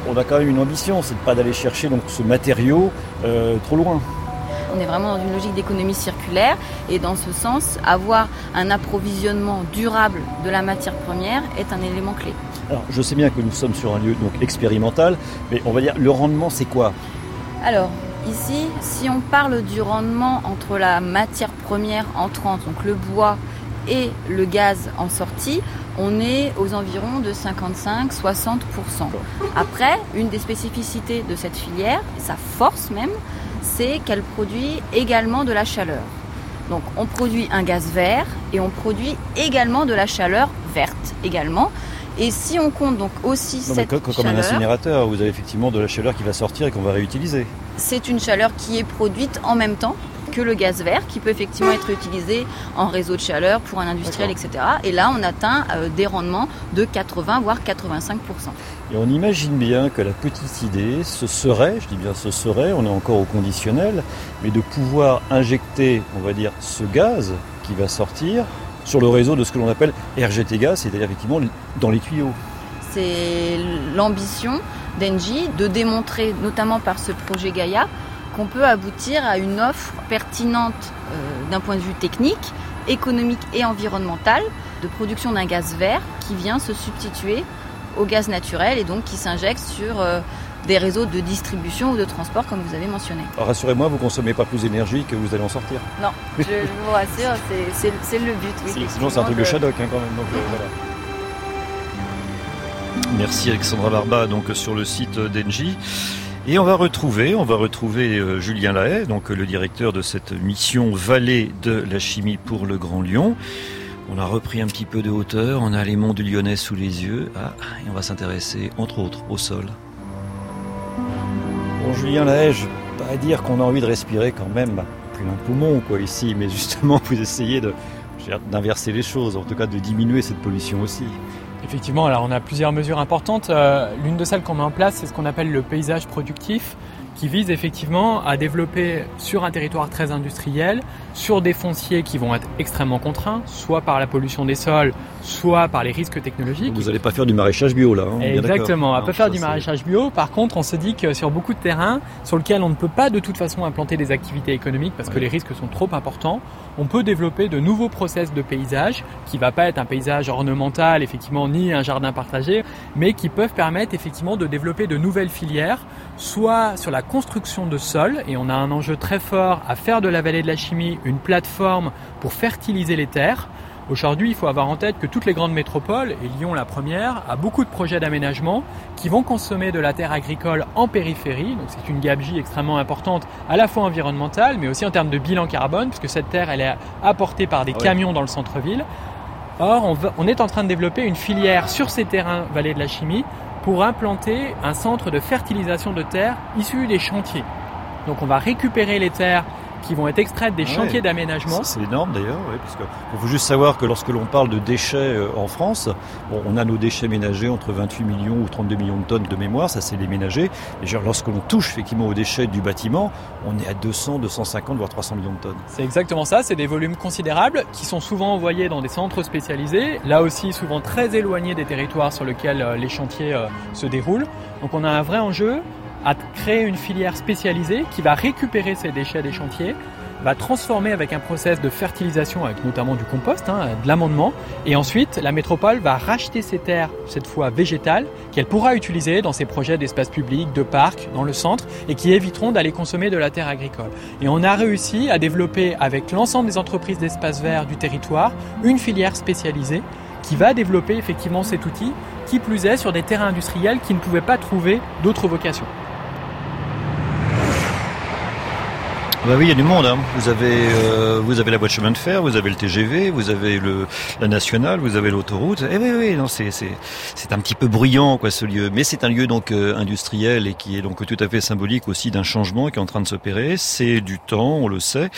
On a quand même une ambition, c'est pas d'aller chercher ce matériau euh, trop loin. On est vraiment dans une logique d'économie circulaire et dans ce sens, avoir un approvisionnement durable de la matière première est un élément clé. Alors je sais bien que nous sommes sur un lieu donc expérimental, mais on va dire le rendement c'est quoi? Alors, ici, si on parle du rendement entre la matière première entrante, donc le bois, et le gaz en sortie, on est aux environs de 55-60%. Après, une des spécificités de cette filière, sa force même, c'est qu'elle produit également de la chaleur. Donc on produit un gaz vert et on produit également de la chaleur verte également. Et si on compte donc aussi cette comme, comme chaleur, un incinérateur, vous avez effectivement de la chaleur qui va sortir et qu'on va réutiliser. c'est une chaleur qui est produite en même temps que le gaz vert, qui peut effectivement être utilisé en réseau de chaleur pour un industriel, etc. Et là, on atteint euh, des rendements de 80 voire 85 Et on imagine bien que la petite idée, ce serait, je dis bien ce serait, on est encore au conditionnel, mais de pouvoir injecter, on va dire, ce gaz qui va sortir sur le réseau de ce que l'on appelle RGT gaz, c'est-à-dire effectivement dans les tuyaux. C'est l'ambition d'Engie de démontrer, notamment par ce projet Gaïa, qu'on peut aboutir à une offre pertinente euh, d'un point de vue technique, économique et environnemental de production d'un gaz vert qui vient se substituer au gaz naturel et donc qui s'injecte sur euh, des réseaux de distribution ou de transport comme vous avez mentionné. Alors, Rassurez-moi, vous consommez pas plus d'énergie que vous allez en sortir. Non, je, je vous rassure, c'est- le but. Oui, Sinon c'est un truc de Shadok hein, quand même. donc, euh, voilà. Merci Alexandra Barba donc sur le site d'Engie. Et on va retrouver, on va retrouver euh, Julien Lahaye, donc euh, le directeur de cette mission Vallée de la chimie pour le Grand Lyon. On a repris un petit peu de hauteur, on a les monts du Lyonnais sous les yeux, ah, et on va s'intéresser entre autres au sol. Bon Julien Lahaye, je vais pas dire qu'on a envie de respirer quand même bah, plein poumon quoi ici, mais justement vous essayez d'inverser les choses, en tout cas de diminuer cette pollution aussi. Effectivement, alors on a plusieurs mesures importantes. Euh, L'une de celles qu'on met en place, c'est ce qu'on appelle le paysage productif, qui vise effectivement à développer sur un territoire très industriel, sur des fonciers qui vont être extrêmement contraints, soit par la pollution des sols, soit par les risques technologiques. Vous n'allez pas faire du maraîchage bio là, hein. Exactement, on Non, peut faire du maraîchage bio. Par contre, on se dit que sur beaucoup de terrains sur lesquels on ne peut pas de toute façon implanter des activités économiques parce que les risques sont trop importants, on peut développer de nouveaux process de paysage qui va pas être un paysage ornemental effectivement ni un jardin partagé, mais qui peuvent permettre effectivement de développer de nouvelles filières, soit sur la construction de sol et on a un enjeu très fort à faire de la vallée de la chimie une plateforme pour fertiliser les terres. Aujourd'hui, il faut avoir en tête que toutes les grandes métropoles, et Lyon la première, a beaucoup de projets d'aménagement qui vont consommer de la terre agricole en périphérie. Donc c'est une gabegie extrêmement importante à la fois environnementale, mais aussi en termes de bilan carbone, puisque cette terre, elle est apportée par des Ah oui. camions dans le centre-ville. Or, on, va- on est en train de développer une filière sur ces terrains vallée de la chimie pour implanter un centre de fertilisation de terre issu des chantiers. Donc on va récupérer les terres qui vont être extraites des ouais. chantiers d'aménagement. C'est énorme d'ailleurs, oui, parce que il faut juste savoir que lorsque l'on parle de déchets euh, en France, bon, on a nos déchets ménagers entre 28 millions ou 32 millions de tonnes de mémoire, ça c'est les ménagers. Et genre, lorsque l'on touche effectivement aux déchets du bâtiment, on est à 200, 250 voire 300 millions de tonnes. C'est exactement ça, c'est des volumes considérables qui sont souvent envoyés dans des centres spécialisés, là aussi souvent très éloignés des territoires sur lesquels euh, les chantiers euh, se déroulent. Donc on a un vrai enjeu à créer une filière spécialisée qui va récupérer ces déchets des chantiers, va transformer avec un process de fertilisation avec notamment du compost, hein, de l'amendement, et ensuite la métropole va racheter ces terres, cette fois végétales, qu'elle pourra utiliser dans ses projets d'espace public, de parcs, dans le centre, et qui éviteront d'aller consommer de la terre agricole. Et on a réussi à développer avec l'ensemble des entreprises d'espace vert du territoire une filière spécialisée qui va développer effectivement cet outil, qui plus est sur des terrains industriels qui ne pouvaient pas trouver d'autres vocations. Bah oui, il y a du monde. Hein. Vous avez, euh, vous avez la voie de chemin de fer, vous avez le TGV, vous avez le la nationale, vous avez l'autoroute. Eh oui, oui, non, c'est c'est c'est un petit peu bruyant quoi ce lieu, mais c'est un lieu donc euh, industriel et qui est donc tout à fait symbolique aussi d'un changement qui est en train de s'opérer. C'est du temps, on le sait.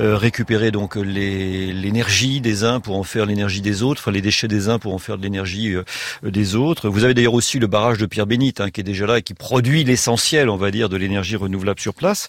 Euh, récupérer donc les l'énergie des uns pour en faire l'énergie des autres, enfin les déchets des uns pour en faire de l'énergie euh, des autres. Vous avez d'ailleurs aussi le barrage de Pierre Bénite hein, qui est déjà là et qui produit l'essentiel, on va dire, de l'énergie renouvelable sur place.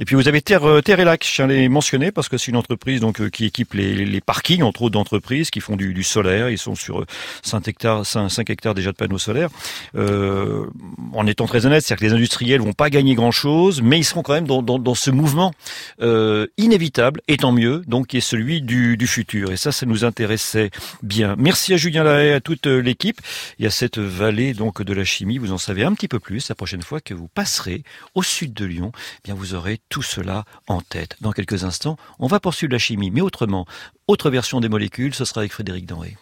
Et puis vous avez Euh, Terre et Lac, je tiens à les mentionner parce que c'est une entreprise donc euh, qui équipe les, parkings, entre autres d'entreprises qui font du, solaire. Ils sont sur euh, 5 hectares, 5, 5 hectares déjà de panneaux solaires. Euh, en étant très honnête, c'est-à-dire que les industriels vont pas gagner grand-chose, mais ils seront quand même dans, ce mouvement euh, inévitable, et tant mieux, donc qui est celui du, futur. Et ça, ça nous intéressait bien. Merci à Julien Lahaye, à toute euh, l'équipe et à cette vallée donc de la chimie. Vous en savez un petit peu plus la prochaine fois que vous passerez au sud de Lyon. Eh bien, vous aurez tout cela en tête. Dans quelques instants, on va poursuivre la chimie, mais autrement. Autre version des molécules, ce sera avec Frédéric Denré.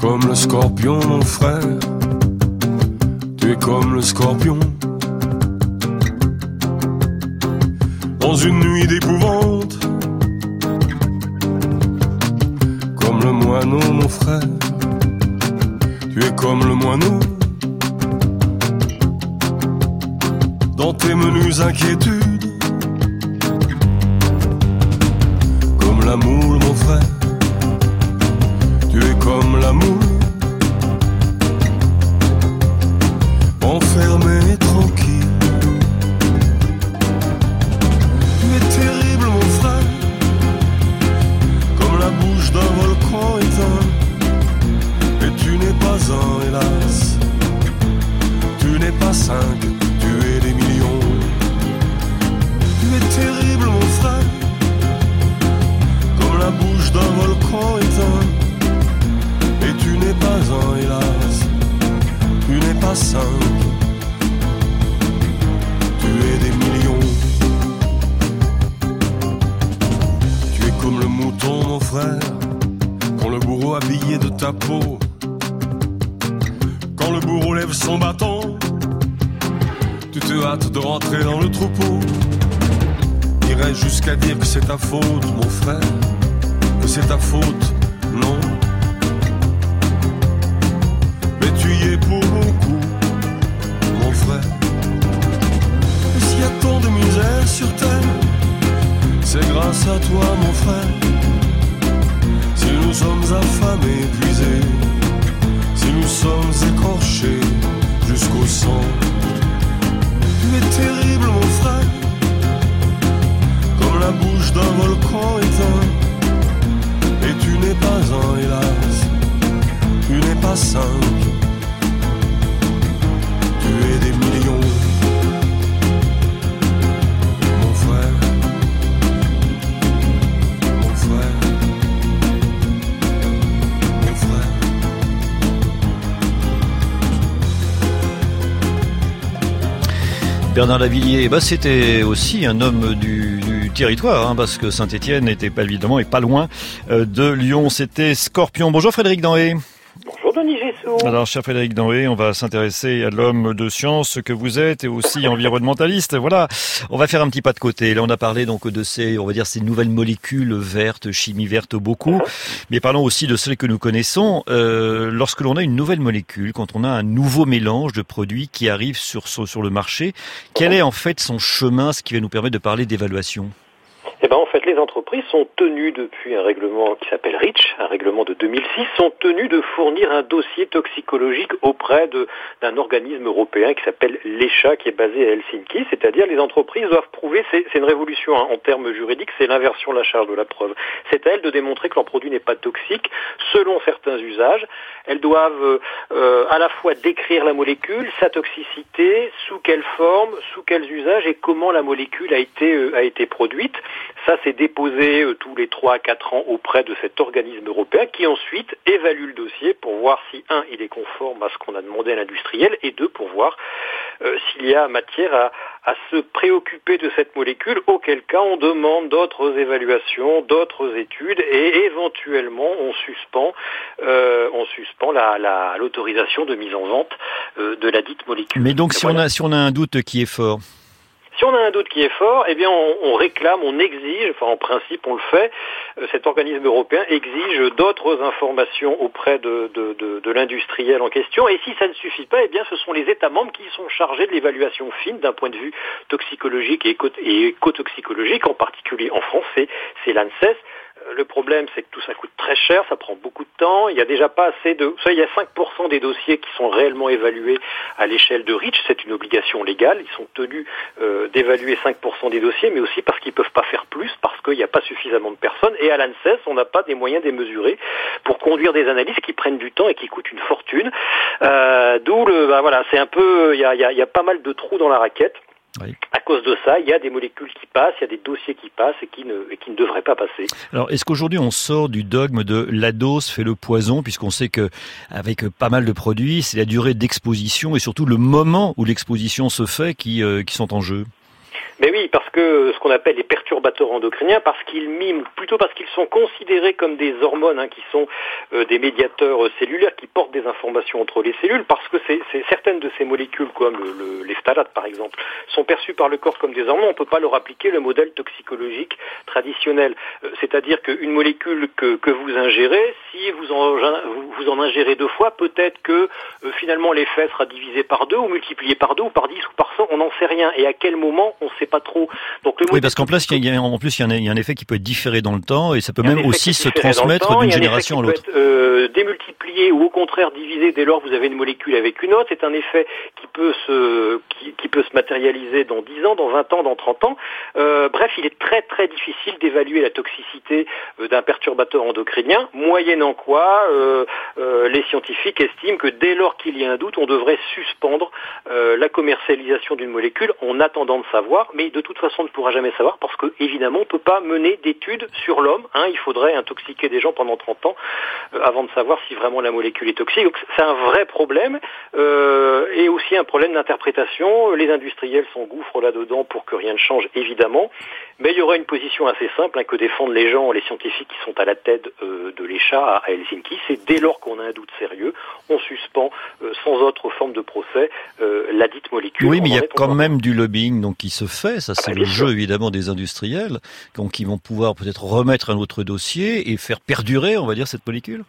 Comme le scorpion, mon frère, comme le scorpion. Dans une nuit d'épouvante, comme le moineau, mon frère, tu es comme le moineau. Dans tes menus inquiétudes, comme la moule, mon frère, tu es comme la moule. enfermé et tranquille. Tu es terrible, mon frère, comme la bouche d'un volcan éteint. Et tu n'es pas un, hélas, tu n'es pas cinq, terrible, mon frère, comme la bouche d'un volcan éteint. Et tu n'es pas un, hélas, tu n'es pas cinq. Tu es des millions. Tu es comme le mouton, mon frère, quand le bourreau habillé de ta peau. Quand le bourreau lève son bâton, tu te hâtes de rentrer dans le troupeau. Jusqu'à dire que c'est ta faute, mon frère, que c'est ta faute, non. Mais tu y es pour beaucoup, mon frère. S'il y a tant de misère sur terre, c'est grâce à toi, mon frère. Si nous sommes affamés, épuisés, si nous sommes écorchés jusqu'au sang, tu es terrible, mon frère, la bouche d'un volcan éteint. Et tu n'es pas un, hélas, tu n'es pas cinq, tu es des millions. Mon frère, mon frère, mon frère. Bernard Lavillier, bah c'était aussi un homme du, du territoire, hein, parce que Saint-Étienne n'était pas évidemment et pas loin euh, de Lyon. C'était Scorpion. Bonjour Frédéric Danhé. Bonjour Denis Gessot. Alors, cher Frédéric Danhé, on va s'intéresser à l'homme de science que vous êtes et aussi environnementaliste. Voilà, on va faire un petit pas de côté. Là, on a parlé donc de ces, on va dire, ces nouvelles molécules vertes, chimie verte beaucoup, mais parlons aussi de celles que nous connaissons. Euh, lorsque l'on a une nouvelle molécule, quand on a un nouveau mélange de produits qui arrive sur, sur le marché, quel est en fait son chemin, ce qui va nous permettre de parler d'évaluation? Eh ben, en fait, les entreprises sont tenues depuis un règlement qui s'appelle REACH, un règlement de 2006, sont tenues de fournir un dossier toxicologique auprès d'un organisme européen qui s'appelle l'ECHA, qui est basé à Helsinki. C'est-à-dire, les entreprises doivent prouver, c'est une révolution hein, en termes juridiques, c'est l'inversion de la charge de la preuve. C'est à elles de démontrer que leur produit n'est pas toxique selon certains usages. Elles doivent euh, à la fois décrire la molécule, sa toxicité, sous quelle forme, sous quels usages et comment la molécule a été, euh, a été produite. Ça, c'est déposé euh, tous les 3 à 4 ans auprès de cet organisme européen qui ensuite évalue le dossier pour voir si, un, il est conforme à ce qu'on a demandé à l'industriel et deux, pour voir euh, s'il y a matière à, à se préoccuper de cette molécule, auquel cas on demande d'autres évaluations, d'autres études et éventuellement on suspend, euh, on suspend la- la- l'autorisation de mise en vente euh, de la dite molécule. Mais donc, si on a si on a un doute qui est fort, Si on a un doute qui est fort, eh bien on, réclame, on exige, enfin en principe on le fait, euh, cet organisme européen exige d'autres informations auprès de, de, l'industriel en question. Et si ça ne suffit pas, eh bien ce sont les États membres qui sont chargés de l'évaluation fine d'un point de vue toxicologique et, éco- et écotoxicologique, en particulier en France, c'est l'ANSES. Le problème, c'est que tout ça coûte très cher, ça prend beaucoup de temps. Il n'y a déjà pas assez de. Ça, il y a 5% des dossiers qui sont réellement évalués à l'échelle de REACH. C'est une obligation légale. Ils sont tenus euh, d'évaluer 5% des dossiers, mais aussi parce qu'ils peuvent pas faire plus, parce qu'il n'y a pas suffisamment de personnes. Et à l'ANSES, on n'a pas des moyens mesurer pour conduire des analyses qui prennent du temps et qui coûtent une fortune. Euh, D'où le. bah, voilà, c'est un peu. Y y il y a pas mal de trous dans la raquette. À cause de ça, il y a des molécules qui passent, il y a des dossiers qui passent et qui ne, et qui ne devraient pas passer. Alors, est-ce qu'aujourd'hui on sort du dogme de la dose fait le poison, puisqu'on sait que avec pas mal de produits, c'est la durée d'exposition et surtout le moment où l'exposition se fait qui, euh, qui sont en jeu? Mais oui, parce que ce qu'on appelle les perturbateurs endocriniens, parce qu'ils miment, plutôt parce qu'ils sont considérés comme des hormones, hein, qui sont euh, des médiateurs euh, cellulaires qui portent des informations entre les cellules, parce que certaines de ces molécules, comme le, les phtalates par exemple, sont perçues par le corps comme des hormones, on ne peut pas leur appliquer le modèle toxicologique traditionnel. Euh, c'est-à-dire qu'une molécule que, que, vous ingérez, si vous en, vous en ingérez deux fois, peut-être que finalement l'effet sera divisé par deux, ou multiplié par deux, ou par dix, ou par cent, on n'en sait rien. Et à quel moment, on ne sait pas trop. Donc, le oui, parce qu'en plus, il y a, en plus, il y, a un, effet qui peut être différé dans le temps, et ça peut même aussi se transmettre d'une génération à l'autre. Euh, démultiplié ou au contraire divisé dès lors que vous avez une molécule avec une autre. C'est un effet qui peut se qui, qui, peut se matérialiser dans 10 ans, dans 20 ans, dans 30 ans. Euh, bref, il est très très difficile d'évaluer la toxicité euh, d'un perturbateur endocrinien, moyennant quoi euh, euh, les scientifiques estiment que dès lors qu'il y a un doute, on devrait suspendre la commercialisation d'une molécule en attendant de savoir, mais de toute façon on ne pourra jamais savoir parce que évidemment on ne peut pas mener d'études sur l'homme. Hein, il faudrait intoxiquer des gens pendant 30 ans avant de savoir si vraiment la molécule est toxique. Donc c'est un vrai problème et aussi un problème d'interprétation. Les industriels s'engouffrent là-dedans pour que rien ne change évidemment, mais il y aura une position assez simple hein, que défendent les gens, les scientifiques qui sont à la tête de l'ECHA à Helsinki, c'est dès lors qu'on a un doute sérieux, on suspend sans autre forme de procès la dite molécule. Oui, mais il y a quand même du lobbying donc qui se fait, ça c'est le jeu évidemment des industriels, donc qui vont pouvoir peut-être remettre un autre dossier et faire perdurer, on va dire, cette molécule?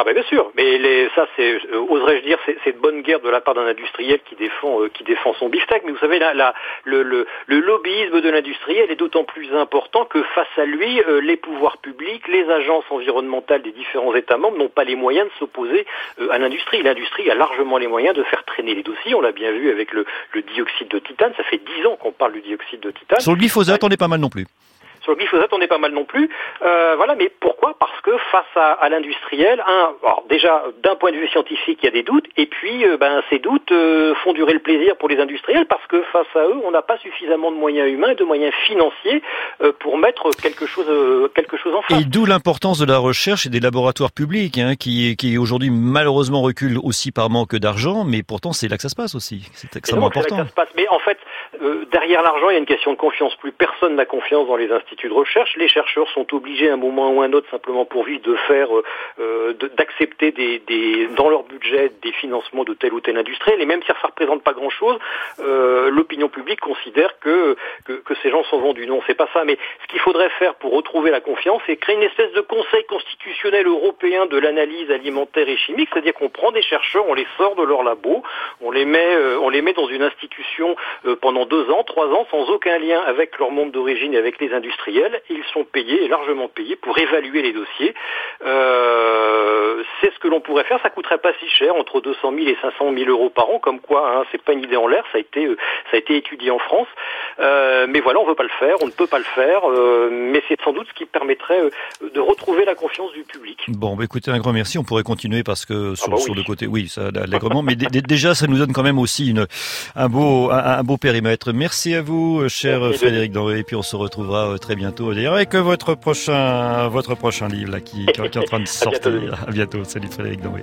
Ah ben bien sûr, mais les, ça c'est, euh, oserais-je dire, c'est de bonne guerre de la part d'un industriel qui défend, euh, qui défend son beefsteak. Mais vous savez, là, la, le, le, le, lobbyisme de l'industriel est d'autant plus important que face à lui, euh, les pouvoirs publics, les agences environnementales des différents États membres n'ont pas les moyens de s'opposer à l'industrie. L'industrie a largement les moyens de faire traîner les dossiers. On l'a bien vu avec le, le, dioxyde de titane. Ça fait dix ans qu'on parle du dioxyde de titane. Sur le glyphosate, on est pas mal non plus. Sur le glyphosate, on est pas mal non plus. Euh, voilà, mais pourquoi? Parce que face à, à l'industriel, un, alors déjà d'un point de vue scientifique, il y a des doutes, et puis euh, ben, ces doutes euh, font durer le plaisir pour les industriels parce que face à eux, on n'a pas suffisamment de moyens humains et de moyens financiers euh, pour mettre quelque chose, quelque chose en face. Et d'où l'importance de la recherche et des laboratoires publics, hein, qui, qui aujourd'hui malheureusement reculent aussi par manque d'argent, mais pourtant c'est là que ça se passe aussi. C'est extrêmement important. Là que ça se passe. Mais en fait, derrière l'argent, il y a une question de confiance. Plus personne n'a confiance dans les instituts de recherche. Les chercheurs sont obligés à un moment ou à un autre, simplement pour vivre, de faire, euh, d'accepter des, des, dans leur budget des financements de tel ou tel industriel. Et même si ça ne représente pas grand-chose, euh, l'opinion publique considère que, ces gens sont vendus. Non, c'est pas ça. Mais ce qu'il faudrait faire pour retrouver la confiance, c'est créer une espèce de conseil constitutionnel européen de l'analyse alimentaire et chimique, c'est-à-dire qu'on prend des chercheurs, on les sort de leur labo, on les met, euh, on les met dans une institution euh, pendant deux ans, trois ans, sans aucun lien avec leur monde d'origine et avec les industriels. Ils sont payés, largement payés, pour évaluer les dossiers. Euh, c'est ce que l'on pourrait faire. Ça coûterait pas si cher, entre 200 000 et 500 000 euros par an, comme quoi, hein, c'est pas une idée en l'air. Ça a été, euh, ça a été étudié en France. Euh, mais voilà, on veut pas le faire, on ne peut pas le faire. Euh, mais c'est sans doute ce qui permettrait euh, de retrouver la confiance du public. Bon, bah, écoutez, un grand merci. On pourrait continuer parce que sur, ah bah sur le côté, oui, ça allègrement. mais déjà, ça nous donne quand même aussi une, un beau, un, beau périmètre. Merci à vous, cher Frédéric Denré. Et puis on se retrouvera très bientôt d'ailleurs avec votre prochain, votre prochain livre là qui, qui est en train de sortir. À bientôt. Salut Frédéric Denré.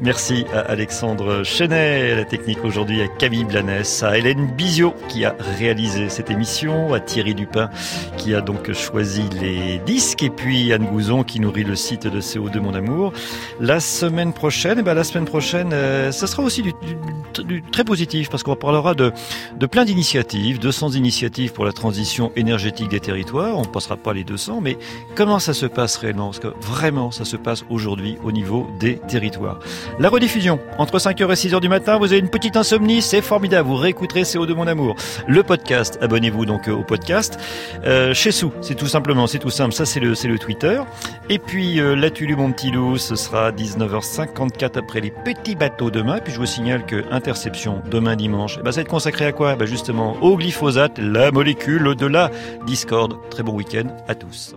Merci à Alexandre Chenet, à la technique aujourd'hui, à Camille Blanès, à Hélène Bizio qui a réalisé cette émission, à Thierry Dupin qui a donc choisi les disques et puis Anne Gouzon qui nourrit le site de CO2 Mon Amour. La semaine prochaine, eh ben la semaine prochaine, euh, ça sera aussi du, du, du, très positif parce qu'on parlera de, de plein d'initiatives, 200 initiatives pour la transition énergétique des territoires. On passera pas les 200, mais comment ça se passe réellement? Parce que vraiment, ça se passe aujourd'hui au niveau des territoires. La rediffusion, entre 5h et 6h du matin, vous avez une petite insomnie, c'est formidable, vous réécouterez CO2 Mon Amour. Le podcast, abonnez-vous donc euh, au podcast. Euh, chez Sou, c'est tout simplement, c'est tout simple, ça c'est le, Twitter. Et puis euh, la Tulu mon petit loup, ce sera 19h54 après les petits bateaux demain. Puis je vous signale que Interception, demain dimanche, eh ben, ça va être consacré à quoi? Ben Justement au glyphosate, la molécule de la discorde. Très bon week-end à tous.